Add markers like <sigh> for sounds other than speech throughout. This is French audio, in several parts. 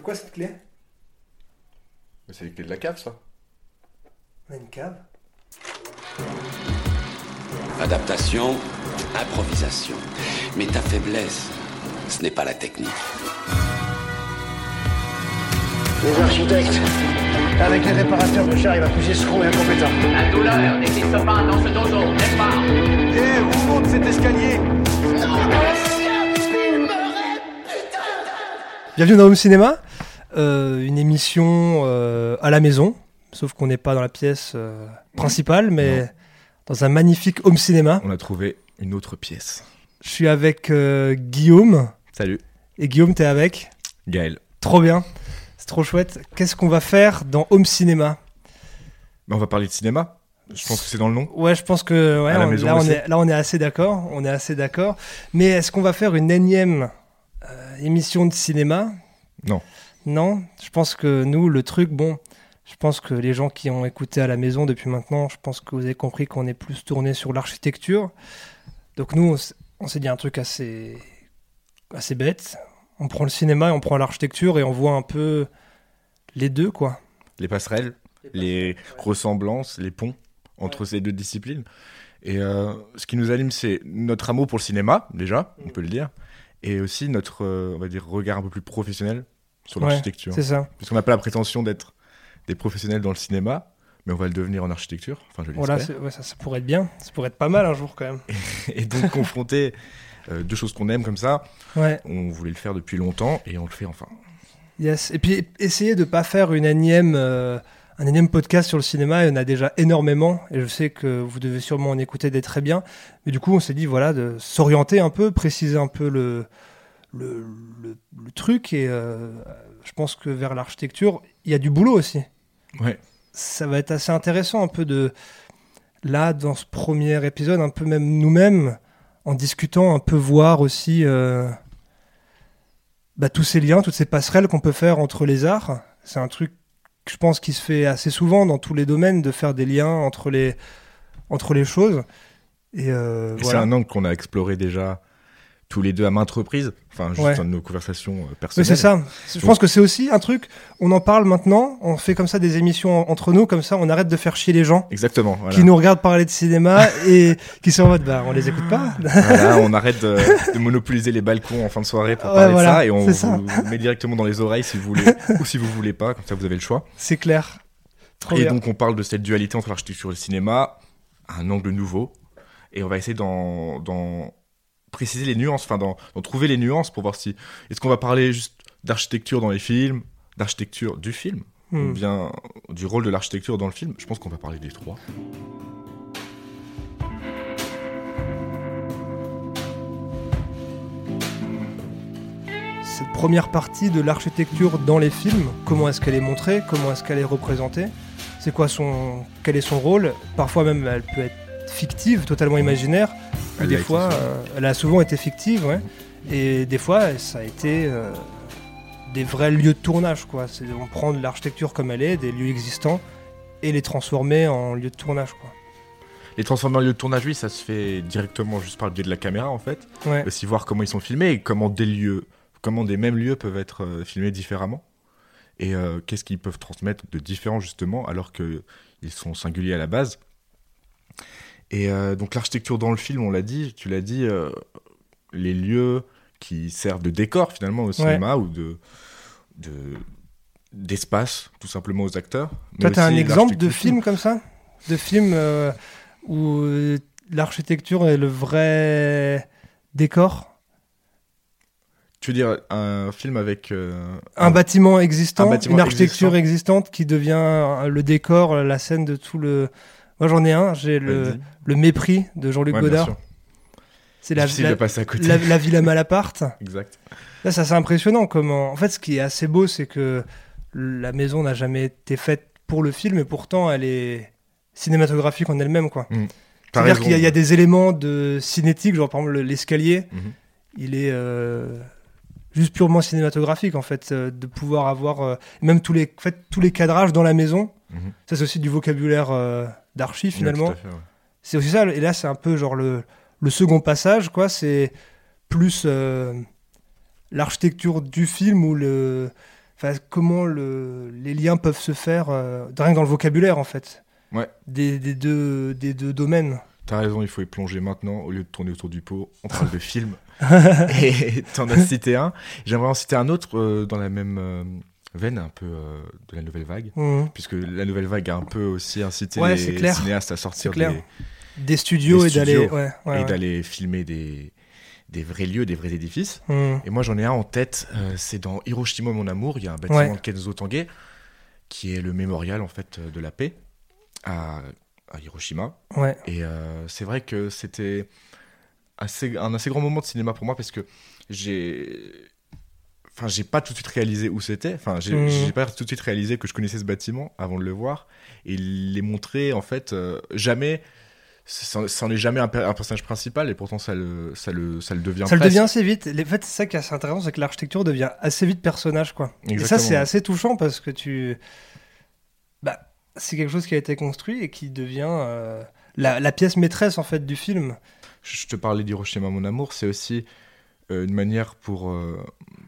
ouvre quoi cette clé? Mais C'est les clés de la cave, ça. On a une cave. Adaptation, improvisation. Mais ta faiblesse, ce n'est pas la technique. Les architectes, avec les réparateurs de chars, il va plus escroc et incompétent. La douleur n'existe pas dans ce dojo, n'est-ce pas? Eh, où monte cet escalier Bienvenue dans Home Cinéma, euh, une émission euh, à la maison, sauf qu'on n'est pas dans la pièce euh, principale, mais dans un magnifique Home Cinéma. On a trouvé une autre pièce. Je suis avec euh, Guillaume, Salut. et Guillaume, t'es avec Gaël. Trop bien, c'est trop chouette. Qu'est-ce qu'on va faire dans Home Cinéma? Bah, on va parler de cinéma. Je pense que c'est dans le nom. Ouais, je pense que ouais, À la on- maison là, on est, là on est assez d'accord, on est assez d'accord. Mais est-ce qu'on va faire une énième euh, émission de cinéma? Non. Non, je pense que nous, le truc, bon, je pense que les gens qui ont écouté à la maison depuis maintenant, je pense que vous avez compris qu'on est plus tourné sur l'architecture. Donc nous, on s'est dit un truc assez, assez bête. On prend le cinéma et on prend l'architecture et on voit un peu les deux, quoi. Les passerelles, les ressemblances, les ponts entre ces deux disciplines. Et euh, ce qui nous anime, c'est notre amour pour le cinéma, déjà, on peut le dire, et aussi notre, euh, on va dire, regard un peu plus professionnel sur Ouais, l'architecture. C'est ça. Puisqu'on n'a pas la prétention d'être des professionnels dans le cinéma, mais on va le devenir en architecture. Enfin, je Voilà, ouais, ça, ça pourrait être bien. Ça pourrait être pas mal un jour quand même. <laughs> et donc confronter euh, deux choses qu'on aime comme ça, Ouais. on voulait le faire depuis longtemps et on le fait enfin. Yes. Et puis essayer de pas faire une énième, euh, un énième podcast sur le cinéma. Il y en a déjà énormément, et je sais que vous devez sûrement en écouter des très bien. Mais du coup, on s'est dit voilà de s'orienter un peu, préciser un peu le le, le- le truc. Et euh, je pense que vers l'architecture, il y a du boulot aussi. Ouais. Ça va être assez intéressant un peu de là dans ce premier épisode, un peu même nous-mêmes en discutant, un peu voir aussi. euh, bah, tous ces liens, toutes ces passerelles qu'on peut faire entre les arts. C'est un truc, je pense, qui se fait assez souvent dans tous les domaines, de faire des liens entre les, entre les choses. Et, euh, Et C'est voilà. un angle qu'on a exploré déjà tous les deux à maintes reprises, enfin juste Ouais. dans nos conversations euh, personnelles. c'est ça. Je pense que c'est aussi un truc, on en parle maintenant, on fait comme ça des émissions en- entre nous, comme ça on arrête de faire chier les gens Exactement. Voilà. qui nous regardent parler de cinéma <laughs> et qui sont en mode, bah on les écoute pas. Voilà, <laughs> on arrête de, de monopoliser les balcons en fin de soirée pour Ouais, parler voilà, de ça et on ça. vous met directement dans les oreilles si vous voulez <laughs> ou si vous voulez pas, comme ça vous avez le choix. c'est clair. Trop et bien. donc on parle de cette dualité entre l'architecture et le cinéma, un angle nouveau, et on va essayer d'en préciser les nuances, enfin d'en trouver les nuances pour voir si est-ce qu'on va parler juste d'architecture dans les films, d'architecture du film, ou Hmm. bien du rôle de l'architecture dans le film? Je pense qu'on va parler des trois. cette première partie de l'architecture dans les films, comment est-ce qu'elle est montrée, comment est-ce qu'elle est représentée, c'est quoi son, quel est son rôle? Parfois même, elle peut être fictive, totalement imaginaire. Elle des fois, euh, elle a souvent été fictive, ouais. Et des fois, ça a été euh, des vrais lieux de tournage, quoi. C'est on prend de l'architecture comme elle est, des lieux existants, et les transformer en lieux de tournage, quoi. Les transformer en lieu de tournage, oui, ça se fait directement juste par le biais de la caméra en fait. Ouais. Aussi voir comment ils sont filmés et comment des lieux, comment des mêmes lieux peuvent être euh, filmés différemment. Et qu'est-ce qu'ils peuvent transmettre de différent justement alors qu'ils sont singuliers à la base. Et euh, donc l'architecture dans le film, on l'a dit, tu l'as dit, euh, les lieux qui servent de décor finalement au cinéma ou de de- d'espace tout simplement aux acteurs. Toi, t'as un exemple de film comme ça? De film euh, où l'architecture est le vrai décor? Tu veux dire un film avec euh, Un bâtiment existant, un bâtiment une architecture existant. existante qui devient le décor, la scène de tout le. Moi, j'en ai un, j'ai le, mépris de Jean-Luc Ouais, Godard. C'est la, la, Villa Malaparte. Exact. Là, ça c'est impressionnant. Comment... En fait, ce qui est assez beau, c'est que la maison n'a jamais été faite pour le film, et pourtant, elle est cinématographique en elle-même, quoi. T'as C'est-à-dire qu'il y, a- il y a des éléments de cinétique, genre par exemple le- l'escalier, Mhm. il est euh, juste purement cinématographique en fait, euh, de pouvoir avoir euh, même tous les, en fait, tous les cadrages dans la maison. Mhm. Ça c'est aussi du vocabulaire euh, d'archi finalement. Ouais. C'est aussi ça, et là c'est un peu genre le, le second passage, quoi, c'est plus euh, l'architecture du film ou le... comment le, les liens peuvent se faire, euh, rien que dans le vocabulaire en fait, Ouais. des, des deux, des deux domaines. T'as raison, il faut y plonger maintenant au lieu de tourner autour du pot. On parle de <laughs> film. Et t'en as cité un. J'aimerais en citer un autre euh, dans la même euh, veine, un peu euh, de la nouvelle vague. Mhm. Puisque la nouvelle vague a un peu aussi incité Ouais, les clair. cinéastes à sortir des- Des studios Des et d'aller. studios Ouais, ouais, et ouais. d'aller filmer des, des vrais lieux, des vrais édifices. Mhm. Et moi, j'en ai un en tête. euh, c'est dans Hiroshima, mon amour. Il y a un bâtiment Ouais. Kenzo Tange, qui est le mémorial en fait de la paix à, à Hiroshima. Et euh, c'est vrai que c'était assez, un assez grand moment de cinéma pour moi parce que j'ai. Enfin, j'ai pas tout de suite réalisé où c'était. Enfin, j'ai j'ai pas tout de suite réalisé que je connaissais ce bâtiment avant de le voir. Et il les montrer, en fait, euh, jamais. Ça ça en est jamais un, per- un personnage principal et pourtant ça le, ça le, ça le devient Ça le devient assez vite. En fait, c'est ça qui est assez intéressant, c'est que l'architecture devient assez vite personnage, quoi. Et ça, Exactement. c'est assez touchant parce que tu. Bah, c'est quelque chose qui a été construit et qui devient euh, la, la pièce maîtresse, en fait, du film. Je te parlais d'Hiroshima, mon amour, c'est aussi une manière pour, euh,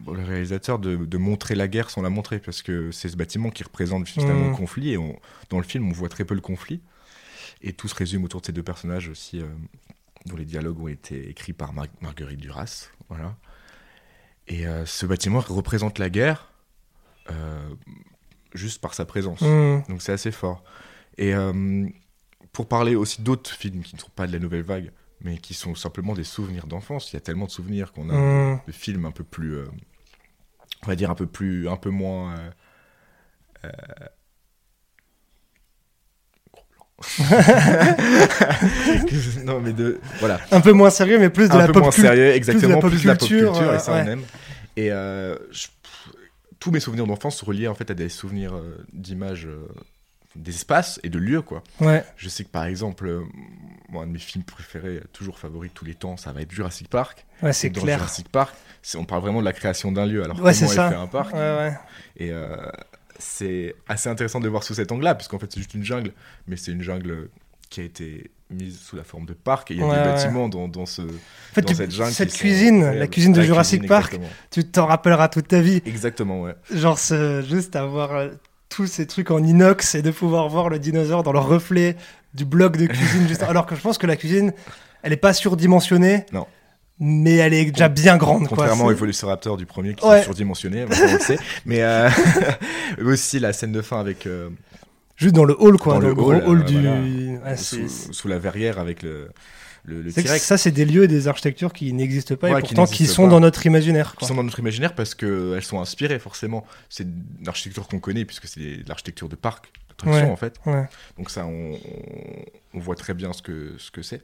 pour le réalisateur de, de montrer la guerre sans la montrer, parce que c'est ce bâtiment qui représente finalement le conflit, et on- dans le film, on voit très peu le conflit, et tout se résume autour de ces deux personnages aussi, euh, dont les dialogues ont été écrits par Mar- Marguerite Duras, voilà. Et euh, ce bâtiment représente la guerre euh, juste par sa présence. Mhm. Donc c'est assez fort. Et euh, pour parler aussi d'autres films qui ne sont pas de la nouvelle vague, mais qui sont simplement des souvenirs d'enfance, il y a tellement de souvenirs qu'on a Mhm. de films un peu plus, euh, on va dire un peu plus, un peu moins. euh, euh, <laughs> non mais de voilà Un peu moins sérieux, mais plus de un la peu pop moins sérieux, exactement, plus de la pop culture, culture, euh, et ça ouais. on aime. Et je- tous mes souvenirs d'enfance sont reliés en fait à des souvenirs d'images, des espaces et de lieux quoi. Ouais. Je sais que par exemple, euh, moi, un de mes films préférés, toujours favori de tous les temps, ça va être Jurassic Park. Ouais, c'est dans clair. Jurassic Park, on parle vraiment de la création d'un lieu. Alors Ouais, comment est fait un parc Ouais. Et euh, c'est assez intéressant de le voir sous cet angle-là, puisqu'en fait c'est juste une jungle, mais c'est une jungle qui a été mise sous la forme de parc. Et il y a Ouais, des ouais. bâtiments dans, dans ce, En fait, dans tu- cette jungle. cette cuisine, la cuisine de La Jurassic cuisine, Park, Exactement. tu t'en rappelleras toute ta vie. Exactement, ouais. Genre, ce- juste avoir euh, tous ces trucs en inox et de pouvoir voir le dinosaure dans le reflet du bloc de cuisine. juste... Alors que je pense que la cuisine, elle est pas surdimensionnée. Non. Mais elle est déjà bien grande. quoi. Contrairement au C'est- Velociraptor du premier qui Ouais. on le sait. Mais euh, <laughs> aussi la scène de fin avec euh, Juste dans le hall, quoi. Dans Dans, le le gros hall, hall, euh, du. voilà. Sous, sous la verrière avec le, le, le c'est que T-Rex. ça, c'est des lieux et des architectures qui n'existent pas Ouais, et qui pourtant qui sont pas. dans notre imaginaire. qui Quoi. sont dans notre imaginaire parce qu'elles sont inspirées forcément. C'est l'architecture qu'on connaît puisque c'est de l'architecture de parc, d'attraction Ouais. en fait. Ouais. Donc ça, on, voit très bien ce que ce que c'est.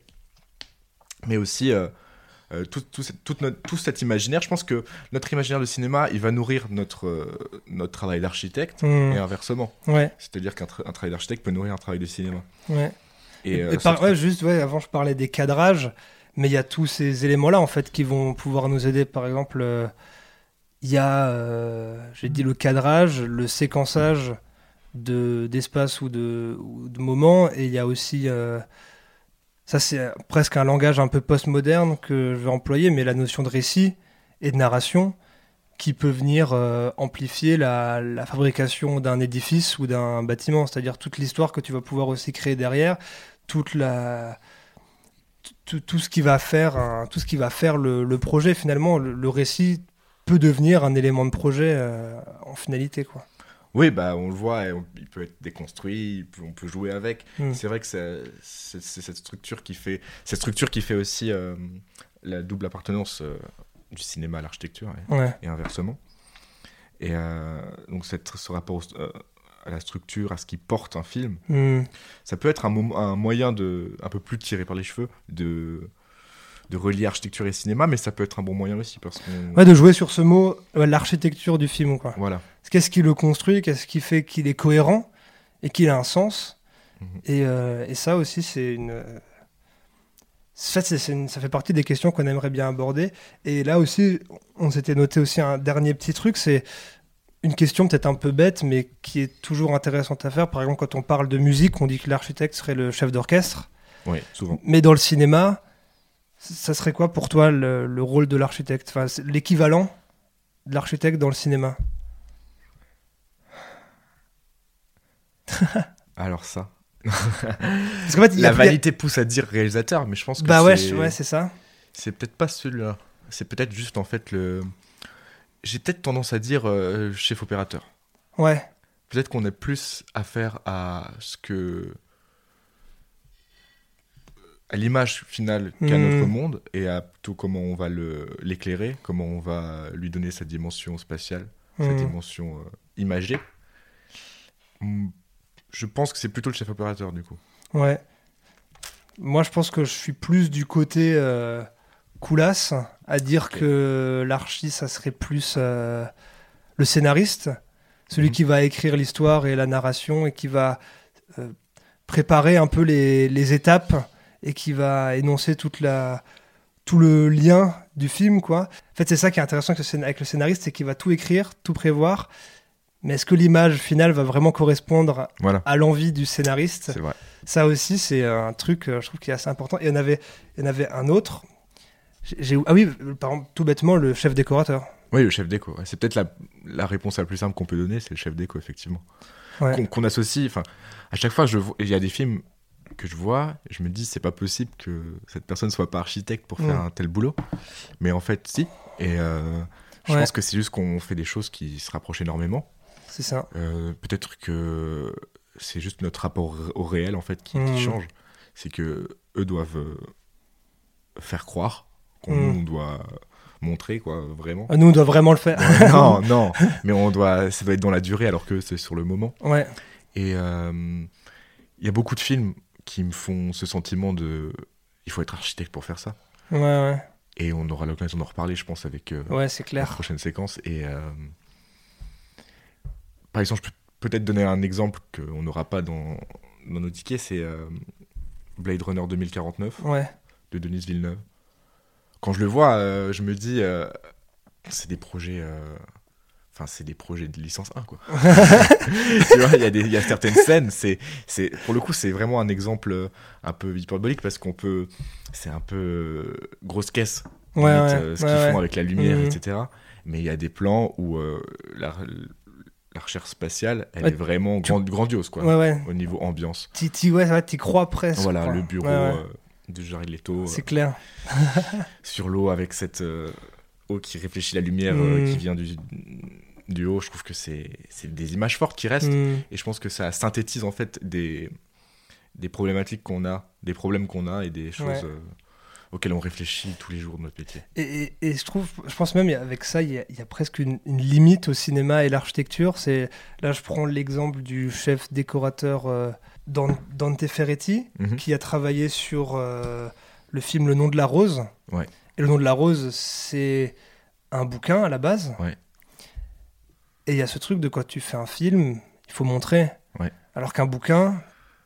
Mais aussi, euh, euh, tout, tout, cette- toute notre- tout cet imaginaire, je pense que notre imaginaire de cinéma, il va nourrir notre, euh, notre travail d'architecte Hmm. et inversement. Ouais, C'est-à-dire qu'un tra- un travail d'architecte peut nourrir un travail de cinéma. ouais. Et, Et euh, par- ouais, juste, ouais, avant, je parlais des cadrages, mais il y a tous ces éléments-là, en fait, qui vont pouvoir nous aider. Par exemple, euh, il y a, euh, j'ai dit, le cadrage, le séquençage de, d'espace ou de, ou de moments, et il y a aussi, ça c'est presque un langage un peu postmoderne que je vais employer, mais la notion de récit et de narration qui peut venir euh, amplifier la, la fabrication d'un édifice ou d'un bâtiment, c'est-à-dire toute l'histoire que tu vas pouvoir aussi créer derrière, toute la tout, tout ce qui va faire tout ce qui va faire le, le projet finalement le, le récit peut devenir un élément de projet euh, en finalité quoi Oui, bah, on le voit, on- il peut être déconstruit, peut- on peut jouer avec. Mm. C'est vrai que c'est cette structure qui fait, cette structure qui fait aussi euh, la double appartenance euh, du cinéma à l'architecture et, ouais et inversement. Et donc cette, ce rapport au- à la structure, à ce qui porte un film, Hmm. ça peut être un, moyen de, un peu plus tiré par les cheveux de, de relier architecture et cinéma, mais ça peut être un bon moyen aussi parce qu'on... Ouais, de jouer sur ce mot euh, l'architecture du film quoi Voilà. qu'est-ce qui le construit qu'est-ce qui fait qu'il est cohérent et qu'il a un sens Mhm. et, euh, et ça aussi c'est une euh, ça, une- ça fait partie des questions qu'on aimerait bien aborder et là aussi on s'était noté aussi un dernier petit truc c'est une question peut-être un peu bête mais qui est toujours intéressante à faire par exemple quand on parle de musique on dit que l'architecte serait le chef d'orchestre Oui, souvent. mais dans le cinéma ça serait quoi pour toi le, le rôle de l'architecte? Enfin, l'équivalent de l'architecte dans le cinéma <laughs> Alors ça. <laughs> Parce qu'en fait, La vanité pousse à dire réalisateur, mais je pense que Bah ouais, ouais, c'est ça. c'est peut-être pas celui-là. C'est peut-être juste en fait le. J'ai peut-être tendance à dire euh, chef opérateur. Ouais. Peut-être qu'on a plus affaire à ce que. à l'image finale qu'a Hmm. notre monde et à plutôt comment on va l'éclairer, comment on va lui donner sa dimension spatiale, sa Hmm. dimension euh, imagée. Hmm, Je pense que c'est plutôt le chef opérateur du coup. Ouais. Moi, je pense que je suis plus du côté euh, coulasse, à dire que l'archi, ça serait plus euh, le scénariste, celui Mhm. qui va écrire l'histoire et la narration et qui va euh, préparer un peu les, les étapes et qui va énoncer toute la, tout le lien du film. Quoi. En fait, c'est ça qui est intéressant avec le, scénariste, c'est qu'il va tout écrire, tout prévoir. Mais est-ce que l'image finale va vraiment correspondre Voilà, à l'envie du scénariste? Ça aussi, c'est un truc, euh, je trouve, qui est assez important. Et il y en avait, il y en avait un autre. Ah oui, par exemple, tout bêtement, le chef décorateur. Oui, le chef déco. ouais. C'est peut-être la, la réponse la plus simple qu'on peut donner, c'est le chef déco, effectivement. Ouais. Qu'on associe. Enfin, à chaque fois, il y a des films que je vois, je me dis, c'est pas possible que cette personne soit pas architecte pour faire Mm. un tel boulot. Mais en fait, si. Et euh, je Ouais. pense que c'est juste qu'on fait des choses qui se rapprochent énormément. C'est ça. Euh, peut-être que c'est juste notre rapport au réel, en fait, qui, qui Mm. change. C'est que eux doivent euh, faire croire qu'on Mm. on doit montrer, quoi, vraiment. Ah, Nous, on doit vraiment le faire. non, <laughs> non, mais on doit, ça doit être dans la durée alors que c'est sur le moment. ouais. Et euh, il y a beaucoup de films qui me font ce sentiment de, il faut être architecte pour faire ça. Ouais, ouais. Et on aura l'occasion d'en reparler, je pense, avec euh, Ouais, c'est la clair. prochaine séquence. Et euh, par exemple, je peux peut-être donner un exemple qu'on n'aura pas dans, dans nos tickets, c'est euh, Blade Runner 2049 Ouais. de Denis Villeneuve. Quand je le vois, euh, je me dis, euh, c'est des projets. euh, Enfin, c'est des projets de licence 1, quoi. <laughs> tu vois, il y, a y certaines scènes, c'est, c'est, pour le coup, c'est vraiment un exemple un peu hyperbolique parce qu'on peut. C'est un peu grosse caisse, Ouais, limite, ouais. euh, ce ouais, qu'ils font avec la lumière, Mhm. etc. Mais il y a des plans où la, la recherche spatiale, elle Ouais, est vraiment tu- grand- grandiose, quoi, Ouais, ouais. au niveau ambiance. T'y- ouais, crois presque. Voilà, quoi. le bureau euh, de Jared Leto. euh, C'est clair. <laughs> sur l'eau avec cette euh, eau qui réfléchit la lumière euh, Mm. qui vient du, du haut. Je trouve que c'est des images fortes qui restent Mm. et je pense que ça synthétise en fait des, des problématiques qu'on a, des problèmes qu'on a et des choses Ouais. euh, auxquelles on réfléchit tous les jours de notre métier. Et, et- et je trouve, je pense même avec ça, il y a, il y a presque une, une limite au cinéma et l'architecture. C'est là, je prends l'exemple du chef décorateur euh, Dante Ferretti, Mhm. qui a travaillé sur euh, le film Le nom de la rose. Ouais. Et Le nom de la rose, c'est un bouquin à la base. Ouais. Et il y a ce truc de quand tu fais un film, il faut montrer. Ouais. Alors qu'un bouquin,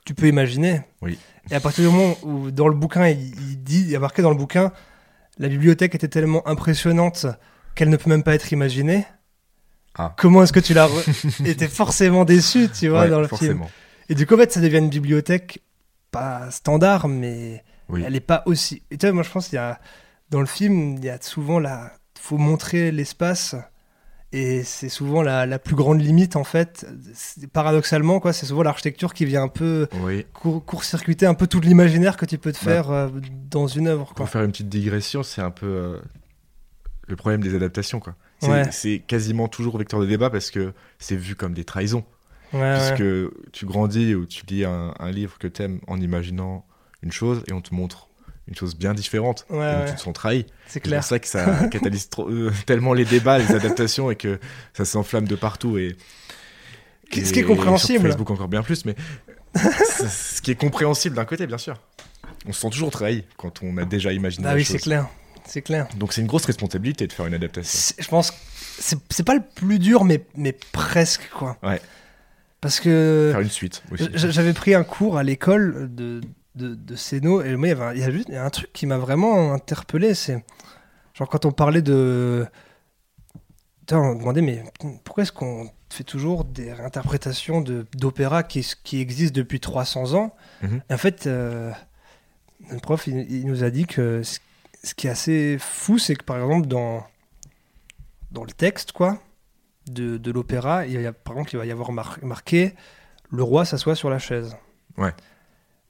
tu peux imaginer. Oui. Et à partir du moment où dans le bouquin, il, il dit, il y a marqué dans le bouquin, la bibliothèque était tellement impressionnante qu'elle ne peut même pas être imaginée. Ah. Comment est-ce que tu l'as re... <laughs> Et t'es forcément déçu, tu vois, dans le film. Et du coup, en fait, ça devient une bibliothèque pas standard, mais Oui. elle est pas aussi. Et tu vois, moi, je pense qu'il y a dans le film, il y a souvent la, faut montrer l'espace, et c'est souvent la, la plus grande limite en fait. Paradoxalement, quoi, c'est souvent l'architecture qui vient un peu Oui. court- court-circuiter un peu tout l'imaginaire que tu peux te Bah, faire euh, dans une œuvre. Quoi. Pour faire une petite digression, c'est un peu euh, le problème des adaptations. quoi. C'est Ouais. c'est quasiment toujours vecteur de débat parce que c'est vu comme des trahisons. Ouais, ouais. puisque tu grandis ou tu lis un, un livre que t'aimes en imaginant une chose et on te montre une chose bien différente Ouais, et donc ouais. tu te sens trahi. c'est C'est clair. pour ça que ça <laughs> catalyse trop- euh, tellement les débats, les adaptations et que ça s'enflamme de partout et Ce qui est compréhensible. Sur Facebook encore bien plus, mais c'est- <laughs> ce qui est compréhensible d'un côté, bien sûr. On se sent toujours trahi quand on a déjà imaginé Ah oui, c'est clair. C'est clair. Donc c'est une grosse responsabilité de faire une adaptation. C'est- Je pense que c'est c'est pas le plus dur, mais, mais presque, quoi. Ouais. Parce que Faire une suite aussi. j- j'avais pris un cours à l'école de, de, de Céno, et moi, il y avait un, y a juste il y a un truc qui m'a vraiment interpellé, c'est genre quand on parlait de... Putain, on me demandait, mais pourquoi est-ce qu'on fait toujours des réinterprétations de- d'opéra qui, qui existent depuis 300 ans? Mhm. Et en fait, euh, le prof, il, il nous a dit que ce, ce qui est assez fou, c'est que par exemple, dans, dans le texte, quoi, de, de l'opéra, il y a, par exemple, il va y avoir mar- marqué le roi s'assoit sur la chaise. Ouais.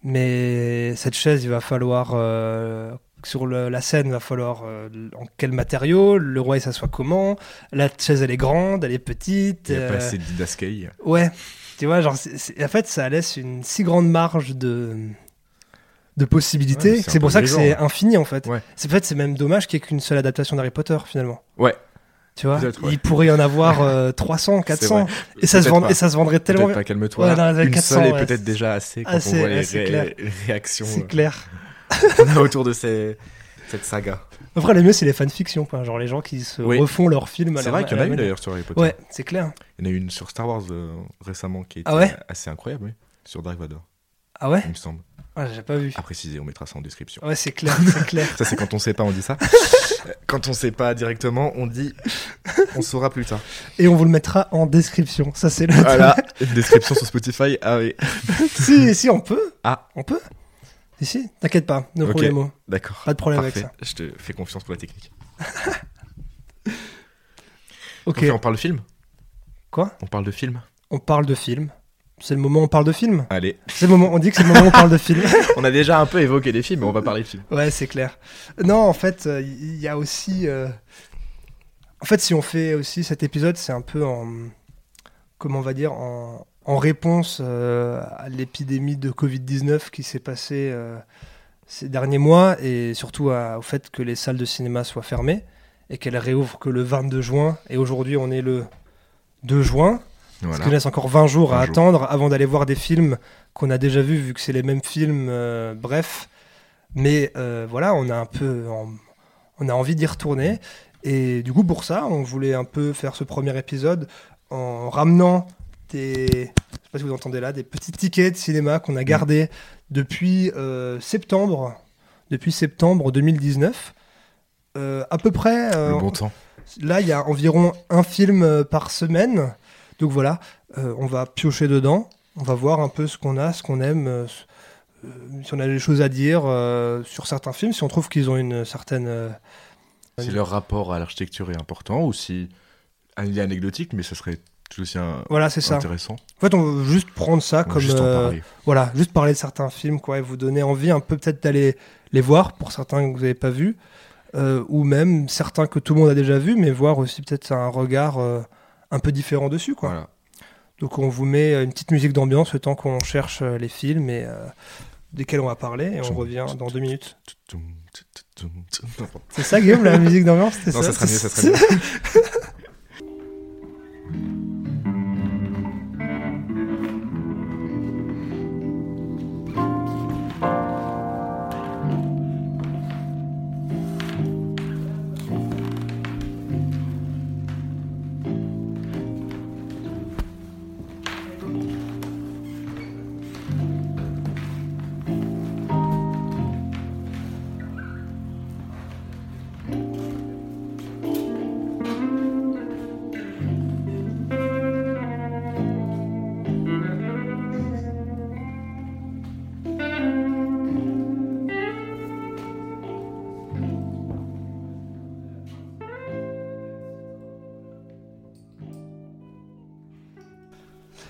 Mais cette chaise, il va falloir. euh, sur le- la scène, il va falloir. euh, en quel matériau Le roi, il s'assoit comment La chaise, elle est grande, elle est petite. Il n'y a pas euh, assez de didascaille. Ouais, tu vois, genre, en fait, ça laisse une si grande marge de, de possibilités. Ouais, c'est pour ça que c'est ouais. infini, en fait. Ouais. En fait, c'est même dommage qu'il n'y ait qu'une seule adaptation d'Harry Potter, finalement. Ouais. Tu vois, ouais. il pourrait y en avoir euh, <laughs> 300, 400, vrai. et ça, se Peut-être vend, pas. et ça se vendrait tellement pas, calme-toi. Ouais, Une 400, seule est ouais, peut-être déjà assez quand assez, on voit les, ré- clair. <laughs> réactions C'est euh, clair. <laughs> qu'on a autour de ces- cette saga. Après, le mieux, c'est les fanfictions, quoi. Genre les gens qui se Oui. refont leurs films. C'est vrai qu'il y en a une d'ailleurs sur Harry Potter. Ouais, c'est clair. Il y en a eu une sur Star Wars euh, récemment qui était Ah ouais assez incroyable, oui. Sur Dark Vador, Ah ouais il me semble. Ah, J'ai pas vu. À préciser, on mettra ça en description. Ouais, c'est clair, <laughs> c'est clair. Ça, c'est quand on sait pas, on dit ça. <laughs> quand on sait pas directement, on dit on saura plus tard. Et on vous le mettra en description. Ça, c'est le. Voilà, <laughs> une description sur Spotify. Ah oui, si, si, on peut. Ah. On peut. Si, si, t'inquiète pas, no Ok. problemo. d'accord. Pas de problème avec ça. Je te fais confiance pour la technique. Ok. Ok, on parle de film? Quoi? On parle de film? On parle de film. C'est le moment où on parle de film. Allez, C'est le moment. On dit que c'est le moment où on parle de film. <laughs> on a déjà un peu évoqué des films, mais on va parler de films. Ouais, c'est clair. Non, en fait, euh, il y a aussi. euh, En fait, si on fait aussi cet épisode, c'est un peu en. Comment on va dire En, en réponse euh, à l'épidémie de Covid-19 qui s'est passée euh, ces derniers mois et surtout à- au fait que les salles de cinéma soient fermées et qu'elles réouvrent que le 22 juin. Et aujourd'hui, on est le 2 juin. Parce Voilà. qu'il reste encore 20 jours 20 à jours. attendre avant d'aller voir des films qu'on a déjà vus, vu que c'est les mêmes films, euh, bref. Mais euh, voilà, on a un peu. on a envie d'y retourner. Et du coup, pour ça, on voulait un peu faire ce premier épisode en ramenant des. Je sais pas si vous entendez là, des petits tickets de cinéma qu'on a gardés depuis euh, septembre. Depuis septembre 2019. Euh, à peu près. Le bon temps. Là, il y a environ un film par semaine. Donc voilà, euh, on va piocher dedans. On va voir un peu ce qu'on a, ce qu'on aime, euh, euh, si on a des choses à dire sur certains films, si on trouve qu'ils ont une certaine. Si leur rapport à l'architecture est important ou si il est anecdotique, mais ça serait tout aussi un- Voilà, c'est ça. intéressant. En fait, on veut juste prendre ça On comme. juste en euh, parler. voilà, juste parler de certains films, quoi, et vous donner envie un peu peut-être d'aller les voir pour certains que vous n'avez pas vus, euh, ou même certains que tout le monde a déjà vus, mais voir aussi peut-être un regard euh, un peu différent dessus, quoi. Voilà. Donc on vous met une petite musique d'ambiance le temps qu'on cherche euh, les films et euh, desquels on va parler et on revient dans deux minutes. Non, C'est ça Guillaume la musique d'ambiance c'est ça sera mieux, ça sera mieux. <laughs>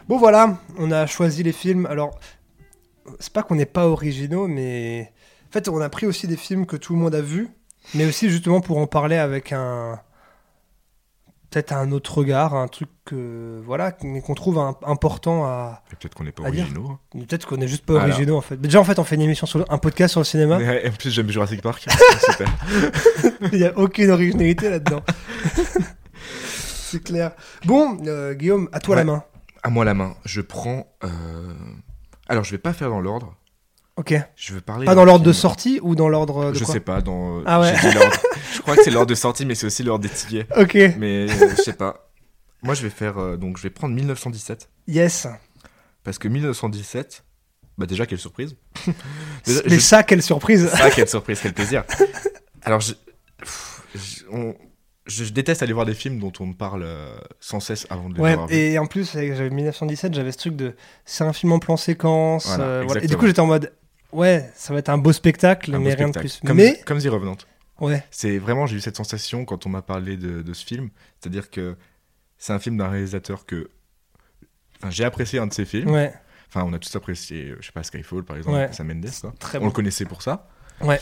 Bon voilà, on a choisi les films. Alors c'est pas qu'on n'est pas originaux, mais en fait on a pris aussi des films que tout le monde a vus, mais aussi justement pour en parler avec un peut-être un autre regard, un truc que voilà, mais qu'on trouve un- important à Peut-être qu'on n'est pas originaux. hein. peut-être qu'on n'est juste pas Voilà. originaux en fait. Mais déjà en fait on fait une émission sur le- un podcast sur le cinéma. Et en plus, j'aime Jurassic Park. <laughs> Il n'y a aucune originalité là-dedans. <laughs> C'est clair. Bon, euh, Guillaume, à toi Ouais. la main. À moi la main. Je prends. euh, Alors, je vais pas faire dans l'ordre. Ok. Je veux parler. Pas dans l'ordre de sortie ou dans l'ordre de Je quoi sais pas. Dans. Ah ouais. je crois que c'est l'ordre de sortie, mais c'est aussi l'ordre des tickets. Ok. Mais euh, je sais pas. Moi, je vais faire. euh, donc, je vais prendre 1917. Yes. Parce que 1917. Bah, déjà, quelle surprise. <laughs> Déjà, Mais je- ça, quelle surprise. Ah, quelle surprise, quel plaisir. Alors, je, pff, je, on- je- je déteste aller voir des films dont on me parle euh, sans cesse avant de les Ouais, avoir vus. et en plus, avec- j'avais 1917, j'avais ce truc de. C'est un film en plan séquence. Voilà, euh, voilà. Et du coup, j'étais en mode. Ouais, ça va être un beau spectacle, Un beau mais rien de plus. Comme, mais, comme The Revenant. ouais, C'est vraiment, j'ai eu cette sensation quand on m'a parlé de, de ce film. C'est-à-dire que c'est un film d'un réalisateur que. enfin, j'ai apprécié un de ses films. Ouais, Enfin, on a tous apprécié, je sais pas, Skyfall par exemple, Ouais. Sam Mendes. très On bon. le connaissait pour ça. Ouais.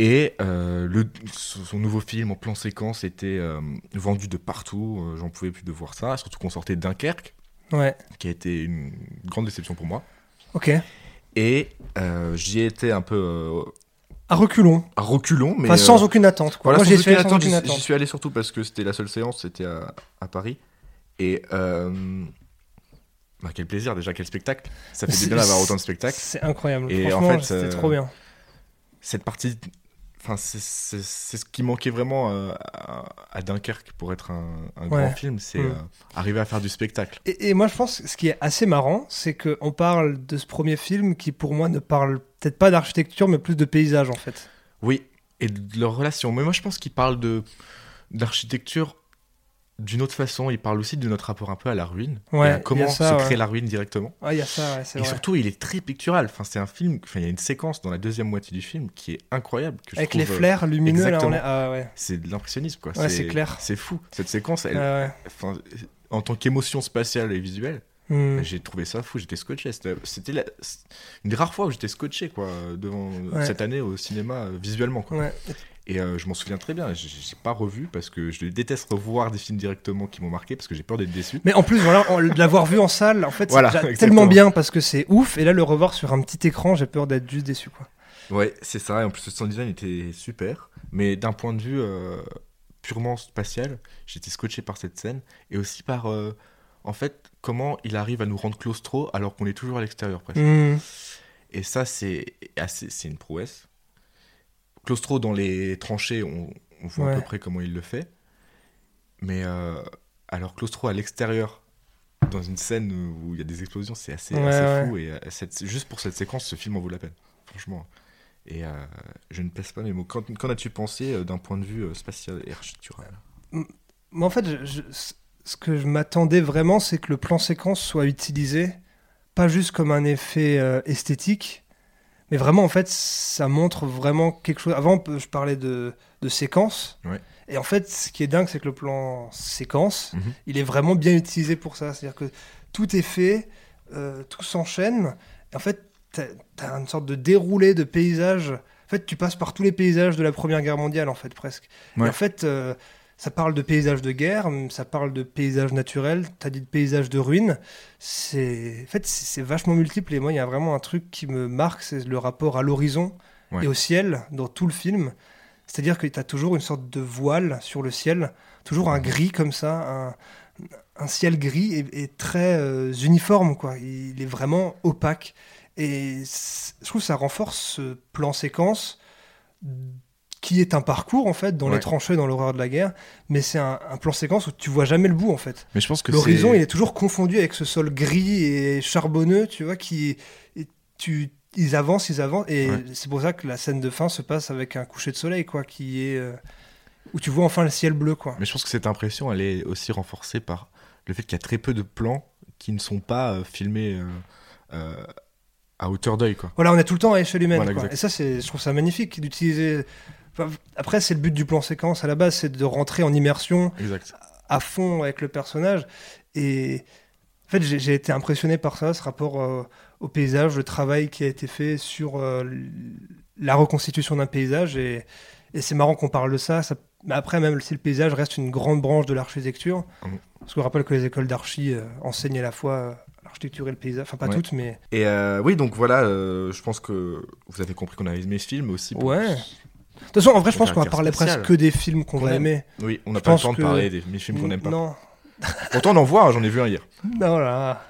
Et euh, le, son nouveau film en plan séquence était euh, vendu de partout. euh, J'en pouvais plus de voir ça. Surtout qu'on sortait de Dunkerque, Ouais, qui a été une grande déception pour moi. ok. Et j'y étais un peu À reculons. à reculons, mais Enfin, sans aucune attente. Quoi. Voilà, Moi, j'y suis allé suis surtout parce que c'était la seule séance, c'était à, à Paris. Et bah, quel plaisir déjà, quel spectacle. Ça fait du bien d'avoir autant de spectacles. C'est incroyable. Et en fait, c'était trop bien. Cette partie, enfin, c'est- ce qui manquait vraiment euh, à, à Dunkerque pour être un, un Ouais. grand film, c'est Mm. euh, arriver à faire du spectacle. Et, et moi, je pense que ce qui est assez marrant, c'est qu'on parle de ce premier film qui, pour moi, ne parle peut-être pas d'architecture, mais plus de paysage, en fait. Oui, et de leur relation. Mais moi, je pense qu'il parle de d'architecture d'une autre façon. Il parle aussi de notre rapport un peu à la ruine. Ouais, et à comment ça, se ouais. crée la ruine directement. Y a ça, Et vrai. surtout, il est très pictural. Enfin, c'est un film. Enfin, il y a une séquence dans la deuxième moitié du film qui est incroyable. Que je Avec les trouve, euh, flares lumineux, là, on exactement. est... Ah. C'est de l'impressionnisme, quoi. C'est clair. C'est fou. Cette séquence, elle, Ah, ouais. enfin, en tant qu'émotion spatiale et visuelle, Hmm. j'ai trouvé ça fou. J'étais scotché. C'était la- une des rares fois où j'étais scotché, quoi, devant cette année au cinéma euh, visuellement, quoi. Et euh, je m'en souviens très bien. J'ai j'ai pas revu parce que je déteste revoir des films directement qui m'ont marqué parce que j'ai peur d'être déçu. Mais en plus, voilà, de l'avoir vu en salle, en fait, Voilà, c'est <laughs> tellement bien parce que c'est ouf. Et là, le revoir sur un petit écran, j'ai peur d'être juste déçu, quoi. Ouais, c'est ça. Et en plus, le sound design était super. Mais d'un point de vue euh, purement spatial, j'étais scotché par cette scène et aussi par, euh, en fait, comment il arrive à nous rendre claustro alors qu'on est toujours à l'extérieur presque. Hmm. Et ça, c'est une prouesse. Claustro dans les tranchées, on, on voit à peu près comment il le fait. Mais euh, alors Claustro à l'extérieur, dans une scène où il y a des explosions, c'est assez, Ouais, assez ouais. fou. Et euh, cette- juste pour cette séquence, ce film en vaut la peine, franchement. Et euh, je ne pèse pas mes mots. Qu'en as-tu pensé d'un point de vue spatial et architectural? Mais en fait, je- je- ce que je m'attendais vraiment, c'est que le plan séquence soit utilisé pas juste comme un effet euh, esthétique, mais vraiment, en fait, ça montre vraiment quelque chose. Avant, je parlais de, de séquence. Ouais. Et en fait, ce qui est dingue, c'est que le plan séquence, Mhm. il est vraiment bien utilisé pour ça. C'est-à-dire que tout est fait, euh, tout s'enchaîne. Et en fait, tu as, une sorte de déroulé de paysages. En fait, tu passes par tous les paysages de la Première Guerre mondiale, en fait, presque. Et Ouais. en fait, euh, ça parle de paysages de guerre, ça parle de paysages naturels, tu as dit de paysages de ruines. C'est en fait, c'est vachement multiple. Et moi, il y a vraiment un truc qui me marque, c'est le rapport à l'horizon Ouais. et au ciel dans tout le film. C'est-à-dire que tu as toujours une sorte de voile sur le ciel, toujours un gris comme ça, un, un ciel gris et, et très euh, uniforme, quoi. Il est vraiment opaque. Et je trouve que ça renforce ce plan séquence qui est un parcours, en fait, dans Ouais. les tranchées, dans l'horreur de la guerre. Mais c'est un, un plan séquence où tu vois jamais le bout, en fait. Mais je pense que L'horizon, il est toujours confondu avec ce sol gris et charbonneux, tu vois, qui. et tu, ils avancent, ils avancent. Et Ouais. c'est pour ça que la scène de fin se passe avec un coucher de soleil, quoi, qui est. euh, où tu vois enfin le ciel bleu, quoi. Mais je pense que cette impression, elle est aussi renforcée par le fait qu'il y a très peu de plans qui ne sont pas euh, filmés euh, à hauteur d'œil, quoi. Voilà, on est tout le temps à échelle humaine. Voilà, quoi. exact. Et ça, c'est, je trouve ça magnifique d'utiliser. Après, c'est le but du plan séquence à la base, c'est de rentrer en immersion Exact. à fond avec le personnage. Et en fait, j'ai, été impressionné par ça, ce rapport euh, au paysage, le travail qui a été fait sur euh, la reconstitution d'un paysage. Et, et c'est marrant qu'on parle de ça. ça- Mais après, même si le paysage reste une grande branche de l'architecture, Mhm. parce qu'on rappelle que les écoles d'archi euh, enseignent à la fois l'architecture et le paysage. Enfin, pas Ouais. toutes, mais. Et euh, oui, donc voilà, euh, je pense que vous avez compris qu'on a aimé ce film aussi. pour- Ouais. De toute façon, en vrai, je pense qu'on va parler spécial. presque que des films qu'on va aime. aimer. Oui, on n'a pas le temps de que- parler des films qu'on n'aime pas. Non, <laughs> Pourtant, on en voit, hein, j'en ai vu un hier. non, là.